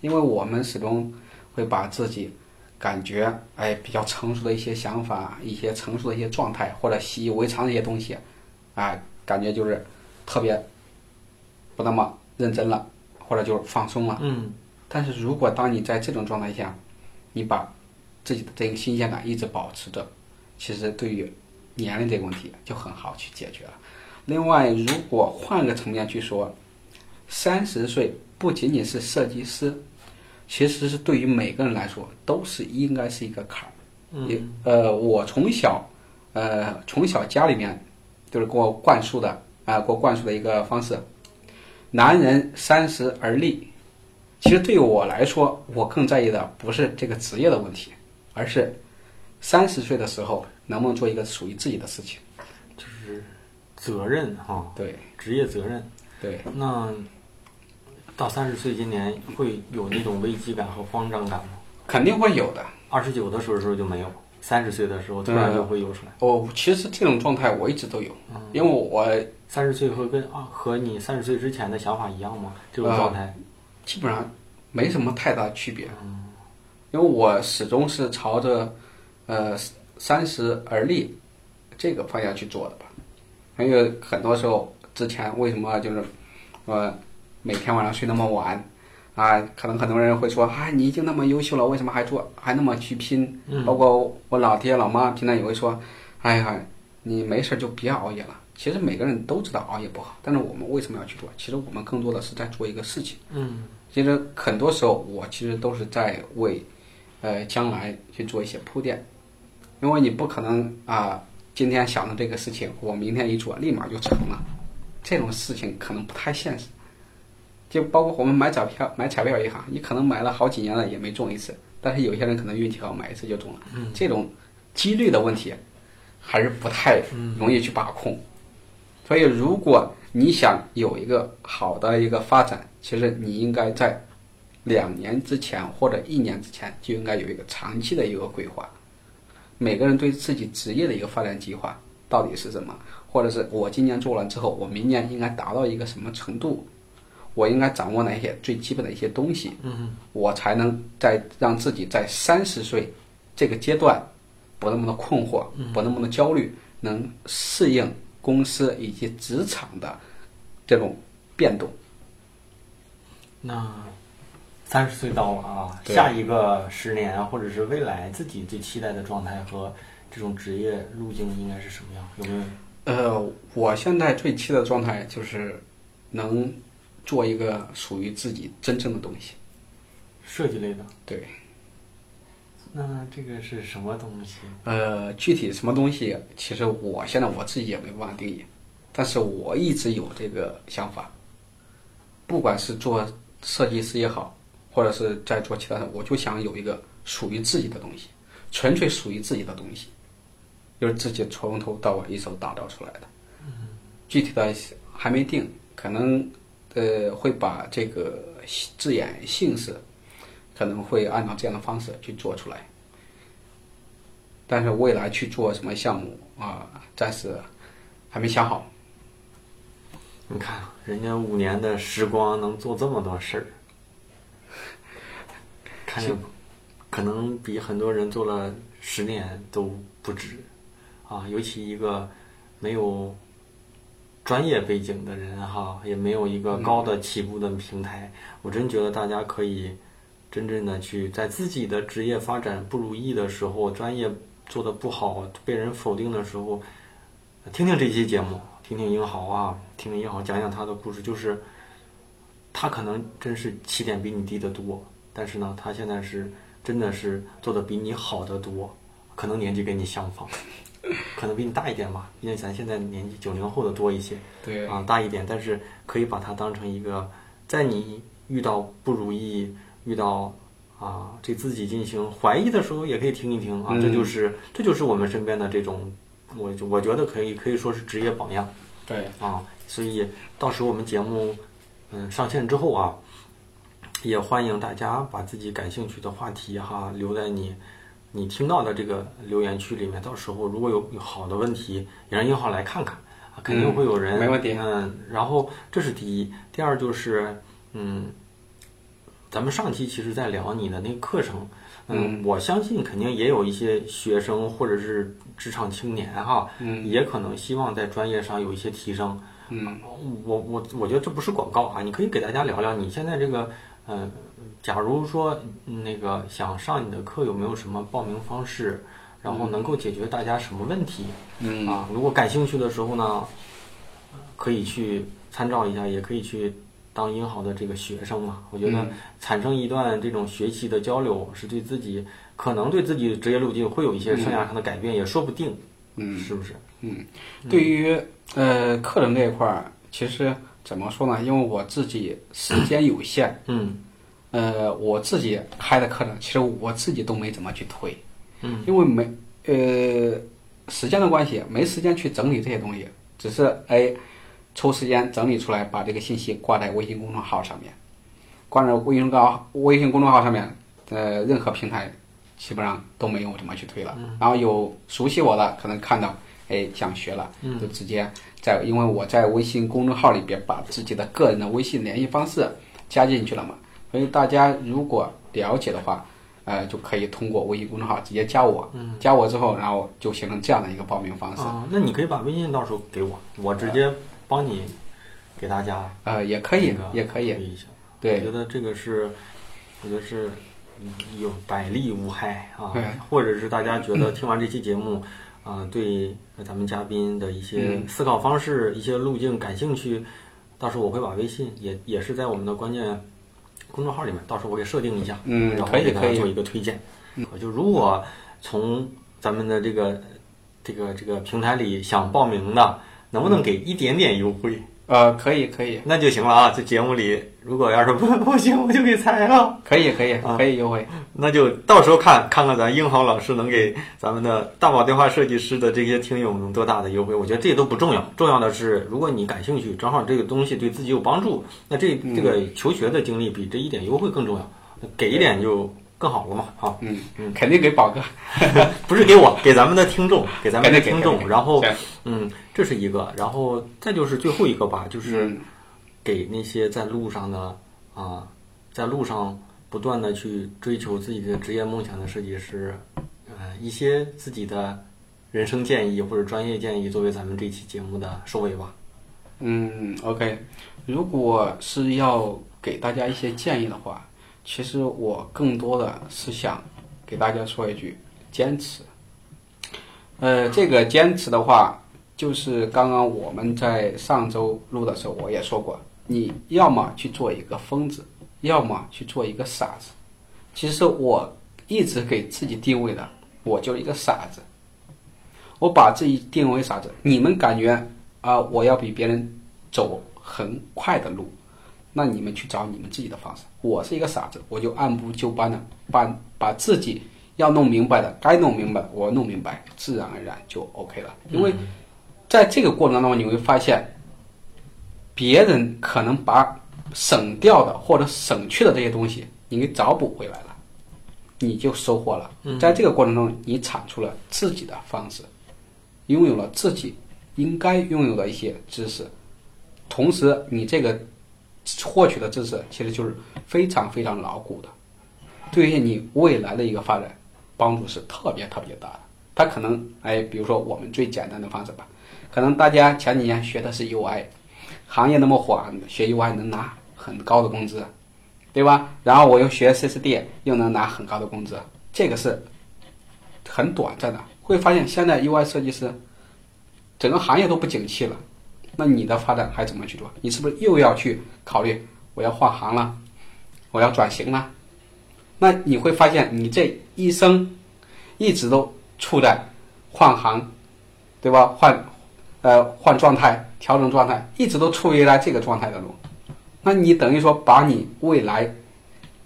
因为我们始终会把自己感觉哎比较成熟的一些想法、一些成熟的一些状态或者习以为常的一些东西，哎，感觉就是特别不那么认真了，或者就是放松了。嗯但是如果当你在这种状态下，你把自己的这个新鲜感一直保持着，其实对于年龄这个问题就很好去解决了。另外，如果换个层面去说，三十岁不仅仅是设计师，其实是对于每个人来说都是应该是一个坎儿。嗯呃，我从小呃从小家里面就是给我灌输的啊、给我灌输的一个方式，男人三十而立。其实对于我来说，我更在意的不是这个职业的问题，而是三十岁的时候能不能做一个属于自己的事情。就是责任哈，对职业责任。对，那到三十岁今年会有那种危机感和慌张感吗？肯定会有的。二十九的时候时候就没有，三十岁的时候突然就会有出来。我其实这种状态我一直都有，因为我三十岁和跟啊和你三十岁之前的想法一样吗？这种状态？基本上没什么太大区别，嗯因为我始终是朝着呃三十而立这个方向去做的吧。还有很多时候之前为什么就是呃每天晚上睡那么晚啊？可能很多人会说啊，你已经那么优秀了，为什么还做还那么去拼？包括我老爹老妈平常也会说，哎呀，你没事就别熬夜了。其实每个人都知道熬夜不好，但是我们为什么要去做？其实我们更多的是在做一个事情。嗯。其实很多时候，我其实都是在为，呃，将来去做一些铺垫，因为你不可能啊，今天想的这个事情，我明天一做，立马就成了，这种事情可能不太现实。就包括我们买彩票，买彩票也好，你可能买了好几年了也没中一次，但是有些人可能运气好，买一次就中了。这种几率的问题，还是不太容易去把控。所以，如果你想有一个好的一个发展，其实你应该在两年之前或者一年之前就应该有一个长期的一个规划。每个人对自己职业的一个发展计划到底是什么？或者是我今年做完之后，我明年应该达到一个什么程度？我应该掌握哪些最基本的一些东西？嗯，我才能在让自己在三十岁这个阶段不那么的困惑，不那么的焦虑，能适应公司以及职场的这种变动。那三十岁到了啊，下一个十年或者是未来自己最期待的状态和这种职业路径应该是什么样？有没有？呃，我现在最期待的状态就是能做一个属于自己真正的东西。设计类的？对，那这个是什么东西？呃，具体什么东西，其实我现在我自己也没办法定义，但是我一直有这个想法，不管是做设计师也好，或者是在做其他的，我就想有一个属于自己的东西，纯粹属于自己的东西，就是自己从头到尾一手打造出来的。具体的还没定，可能呃会把这个字眼姓氏可能会按照这样的方式去做出来。但是未来去做什么项目啊，暂时还没想好。你看，人家五年的时光能做这么多事儿，看着可能比很多人做了十年都不止啊！尤其一个没有专业背景的人哈，也没有一个高的起步的平台，我真觉得大家可以真正的去在自己的职业发展不如意的时候，专业做的不好，被人否定的时候，听听这期节目，听听英豪啊，听听英豪讲讲他的故事，就是他可能真是起点比你低得多，但是呢，他现在是真的是做的比你好得多，可能年纪跟你相仿，可能比你大一点吧，因为咱现在年纪九零后的多一些，对。啊，大一点，但是可以把它当成一个，在你遇到不如意、遇到啊对自己进行怀疑的时候，也可以听一听啊，嗯这就是这就是我们身边的这种，我我觉得可以可以说是职业榜样对，啊，所以到时候我们节目嗯上线之后啊，也欢迎大家把自己感兴趣的话题哈留在你你听到的这个留言区里面，到时候如果有有好的问题，也让英浩来看看啊，肯定会有人、嗯没问题嗯，然后这是第一，第二就是嗯，咱们上期其实在聊你的那个课程。嗯，我相信肯定也有一些学生或者是职场青年哈，嗯也可能希望在专业上有一些提升。嗯，我我我觉得这不是广告啊，你可以给大家聊聊你现在这个，呃，假如说嗯那个想上你的课，有没有什么报名方式，然后能够解决大家什么问题？嗯。啊，如果感兴趣的时候呢，可以去参照一下，也可以去当英豪的这个学生嘛，我觉得嗯。产生一段这种学习的交流，是对自己可能对自己职业路径会有一些生涯上的改变，也说不定，嗯，是不是？嗯。对于呃客人这一块儿，其实怎么说呢？因为我自己时 间有限，嗯呃，我自己开的课程，其实我自己都没怎么去推，嗯，因为没呃时间的关系，没时间去整理这些东西，只是哎抽时间整理出来，把这个信息挂在微信公众号上面，挂在微信公微信公众号上面，呃，任何平台基本上都没有怎么去推了。然后有熟悉我的，可能看到哎想学了，就直接在，因为我在微信公众号里边把自己的个人的微信联系方式加进去了嘛，所以大家如果了解的话，呃，就可以通过微信公众号直接加我，加我之后，然后就形成这样的一个报名方式。啊，那你可以把微信到时候给我，我直接帮你给大家呃，也可以那个，也可以，对。我，觉得这个是，我觉得是有百利无害啊对，或者是大家觉得听完这期节目，啊、对咱们嘉宾的一些嗯思考方式、一些路径感兴趣，到时候我会把微信也也是在我们的关键公众号里面，到时候我给设定一下，嗯然后可以可以给大家做一个推荐。就如果从咱们的这个这个这个平台里想报名的，能不能给一点点优惠？呃，可以，可以，那就行了啊！这节目里，如果要是不不行，我就给裁了。可以，可以，啊可以优惠。那就到时候看看看咱英豪老师能给咱们的大宝电话设计师的这些听友们多大的优惠。我觉得这都不重要，重要的是，如果你感兴趣，正好这个东西对自己有帮助，那这这个求学的经历比这一点优惠更重要，给一点就更好了嘛！啊，嗯嗯，肯定给宝哥。不是给我，给咱们的听众，给咱们的听众。然后，嗯，这是一个，然后再就是最后一个吧，就是。嗯给那些在路上的啊，在路上不断的去追求自己的职业梦想的设计师，呃，一些自己的人生建议或者专业建议，作为咱们这期节目的收尾吧。嗯，OK，如果是要给大家一些建议的话，其实我更多的是想给大家说一句坚持。呃，这个坚持的话，就是刚刚我们在上周录的时候我也说过，你要么去做一个疯子，要么去做一个傻子。其实我一直给自己定位的，我就是一个傻子。我把自己定为傻子，你们感觉啊、我要比别人走很快的路，那你们去找你们自己的方式。我是一个傻子，我就按部就班的把把自己要弄明白的，该弄明白的我弄明白，自然而然就 OK 了。因为在这个过程当中，你会发现，别人可能把省掉的或者省去的这些东西，你给找补回来了，你就收获了。在这个过程中，你产出了自己的方式，拥有了自己应该拥有的一些知识，同时你这个获取的知识其实就是非常非常牢固的，对于你未来的一个发展帮助是特别特别大的。它可能哎，比如说我们最简单的方式吧，可能大家前几年学的是 UI，行业那么火，学 UI 能拿很高的工资，对吧？然后我又学 CSD，又能拿很高的工资，这个是很短暂的。会发现现在 UI 设计师整个行业都不景气了，那你的发展还怎么去做？你是不是又要去考虑我要换行了，我要转型了？那你会发现你这一生一直都处在换行，对吧？换呃换状态、调整状态，一直都处于在这个状态的路。那你等于说把你未来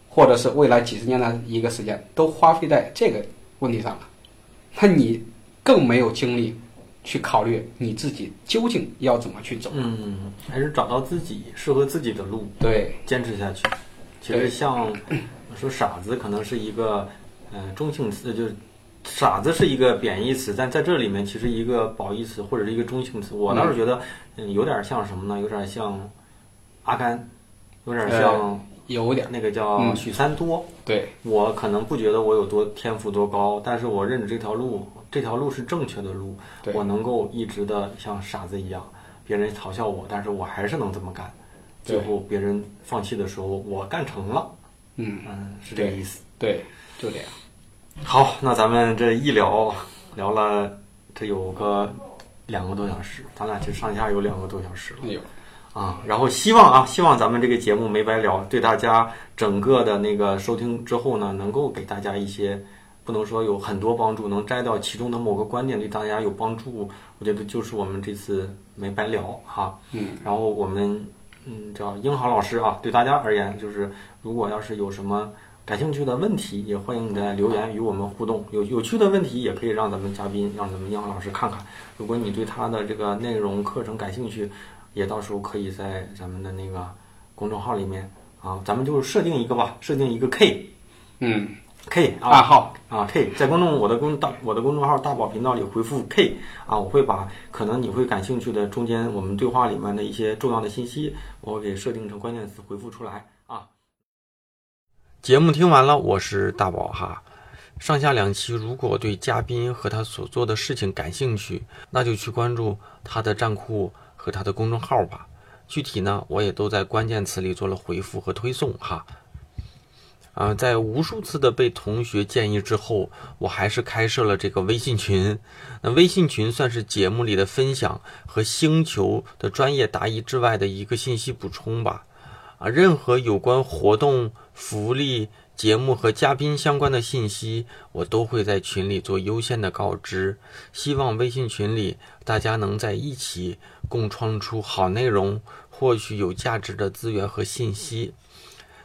或者是未来几十年的一个时间都花费在这个问题上了，那你更没有精力去考虑你自己究竟要怎么去走。嗯，还是找到自己适合自己的路，对，坚持下去。其实像说傻子，可能是一个呃中性词，就是傻子是一个贬义词，但在这里面其实一个褒义词或者是一个中性词。我倒是觉得，嗯，有点像什么呢？有点像阿甘，有点像有点那个叫嗯许三多。对，我可能不觉得我有多天赋多高，但是我认识这条路，这条路是正确的路，我能够一直的像傻子一样，别人嘲笑我，但是我还是能这么干。最后别人放弃的时候，我干成了。嗯，嗯，是这个意思。对，就这样。好，那咱们这一聊聊了，这有个两个多小时，咱俩其实上下有两个多小时了。啊，然后希望啊，希望咱们这个节目没白聊，对大家整个的那个收听之后呢，能够给大家一些，不能说有很多帮助，能摘到其中的某个观点对大家有帮助，我觉得就是我们这次没白聊哈。嗯，然后我们嗯叫英豪老师啊，对大家而言，就是如果要是有什么感兴趣的问题，也欢迎你在留言与我们互动。有有趣的问题，也可以让咱们嘉宾，让咱们英豪老师看看。如果你对他的这个内容课程感兴趣，也到时候可以在咱们的那个公众号里面啊，咱们就设定一个吧，设定一个 K 嗯，K 啊暗号，啊 K，在公众我的公大我的公众号大宝频道里回复 K 啊，我会把可能你会感兴趣的中间我们对话里面的一些重要的信息，我会给设定成关键词回复出来啊。节目听完了，我是大宝哈。上下两期，如果对嘉宾和他所做的事情感兴趣，那就去关注他的站库和他的公众号吧。具体呢，我也都在关键词里做了回复和推送哈。啊，在无数次的被同学建议之后，我还是开设了这个微信群。那微信群算是节目里的分享和星球的专业答疑之外的一个信息补充吧。啊，任何有关活动、福利、节目和嘉宾相关的信息，我都会在群里做优先的告知。希望微信群里大家能在一起共创出好内容，获取有价值的资源和信息。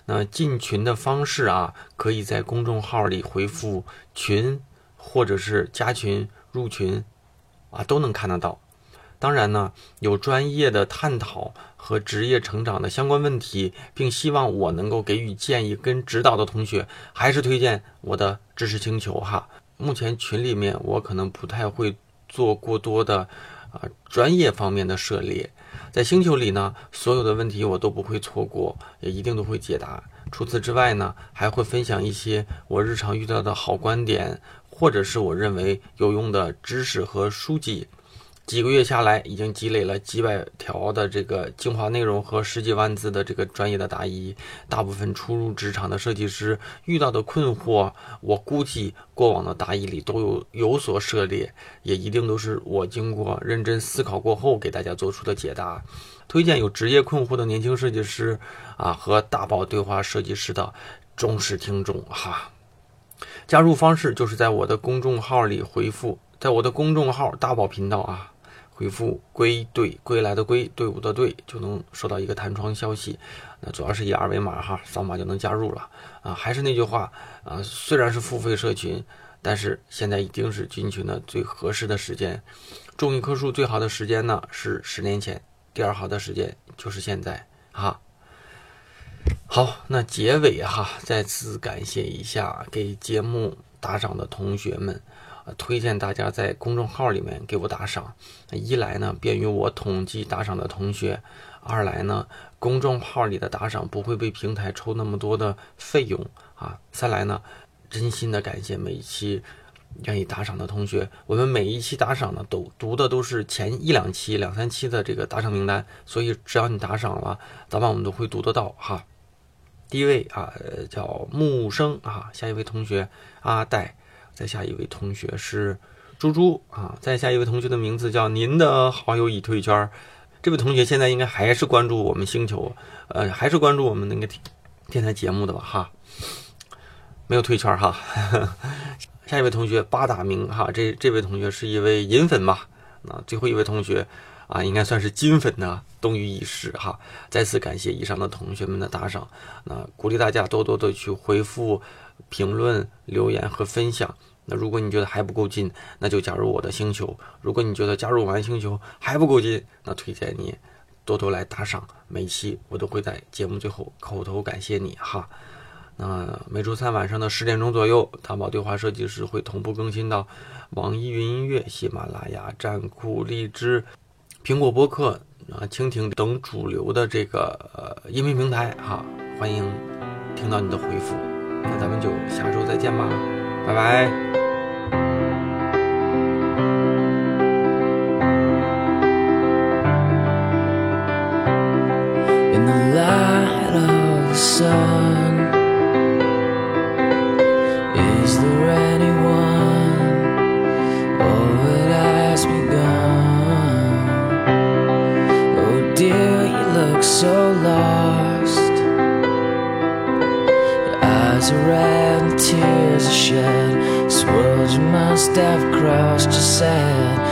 那进群的方式啊，可以在公众号里回复“群”或者是加群、入群，啊，都能看得到。当然呢，有专业的探讨和职业成长的相关问题，并希望我能够给予建议跟指导的同学，还是推荐我的知识星球哈。目前群里面我可能不太会做过多的啊、专业方面的涉猎，在星球里呢，所有的问题我都不会错过，也一定都会解答。除此之外呢，还会分享一些我日常遇到的好观点，或者是我认为有用的知识和书籍。几个月下来，已经积累了几百条的这个精华内容和十几万字的这个专业的答疑。大部分初入职场的设计师遇到的困惑，我估计过往的答疑里都有有所涉猎，也一定都是我经过认真思考过后给大家做出的解答。推荐有职业困惑的年轻设计师啊和大宝对话设计师的忠实听众哈。加入方式就是在我的公众号里回复，在我的公众号大宝频道啊。回复“归队”归来的归队伍的队，就能收到一个弹窗消息。那主要是以二维码哈，扫码就能加入了啊。还是那句话啊，虽然是付费社群，但是现在一定是进群的最合适的时间。种一棵树最好的时间呢是十年前，第二好的时间就是现在哈。好，那结尾哈，再次感谢一下给节目打赏的同学们。推荐大家在公众号里面给我打赏，一来呢便于我统计打赏的同学，二来呢公众号里的打赏不会被平台抽那么多的费用啊，三来呢真心的感谢每一期愿意打赏的同学，我们每一期打赏呢都读的都是前一两期、两三期的这个打赏名单，所以只要你打赏了，早晚我们都会读得到哈。第一位啊叫木生啊，下一位同学阿戴。再下一位同学是猪猪啊，再下一位同学的名字叫您的好友已退圈。这位同学现在应该还是关注我们星球，呃，还是关注我们那个电台节目的吧哈，没有退圈哈。下一位同学八大名哈，这这位同学是一位银粉吧？那最后一位同学啊，应该算是金粉的东隅已逝哈。再次感谢以上的同学们的打赏，那鼓励大家多多的去回复。评论、留言和分享。那如果你觉得还不够劲，那就加入我的星球。如果你觉得加入完星球还不够劲，那推荐你多多来打赏。每期我都会在节目最后口头感谢你哈。那每周三晚上的十点钟左右，淘宝对话设计师会同步更新到网易云音乐、喜马拉雅、站酷、荔枝、苹果播客啊、蜻蜓等主流的这个呃音频平台哈。欢迎听到你的回复。那咱们就下周再见吧，拜拜。in the light of the sun. step crossed, your side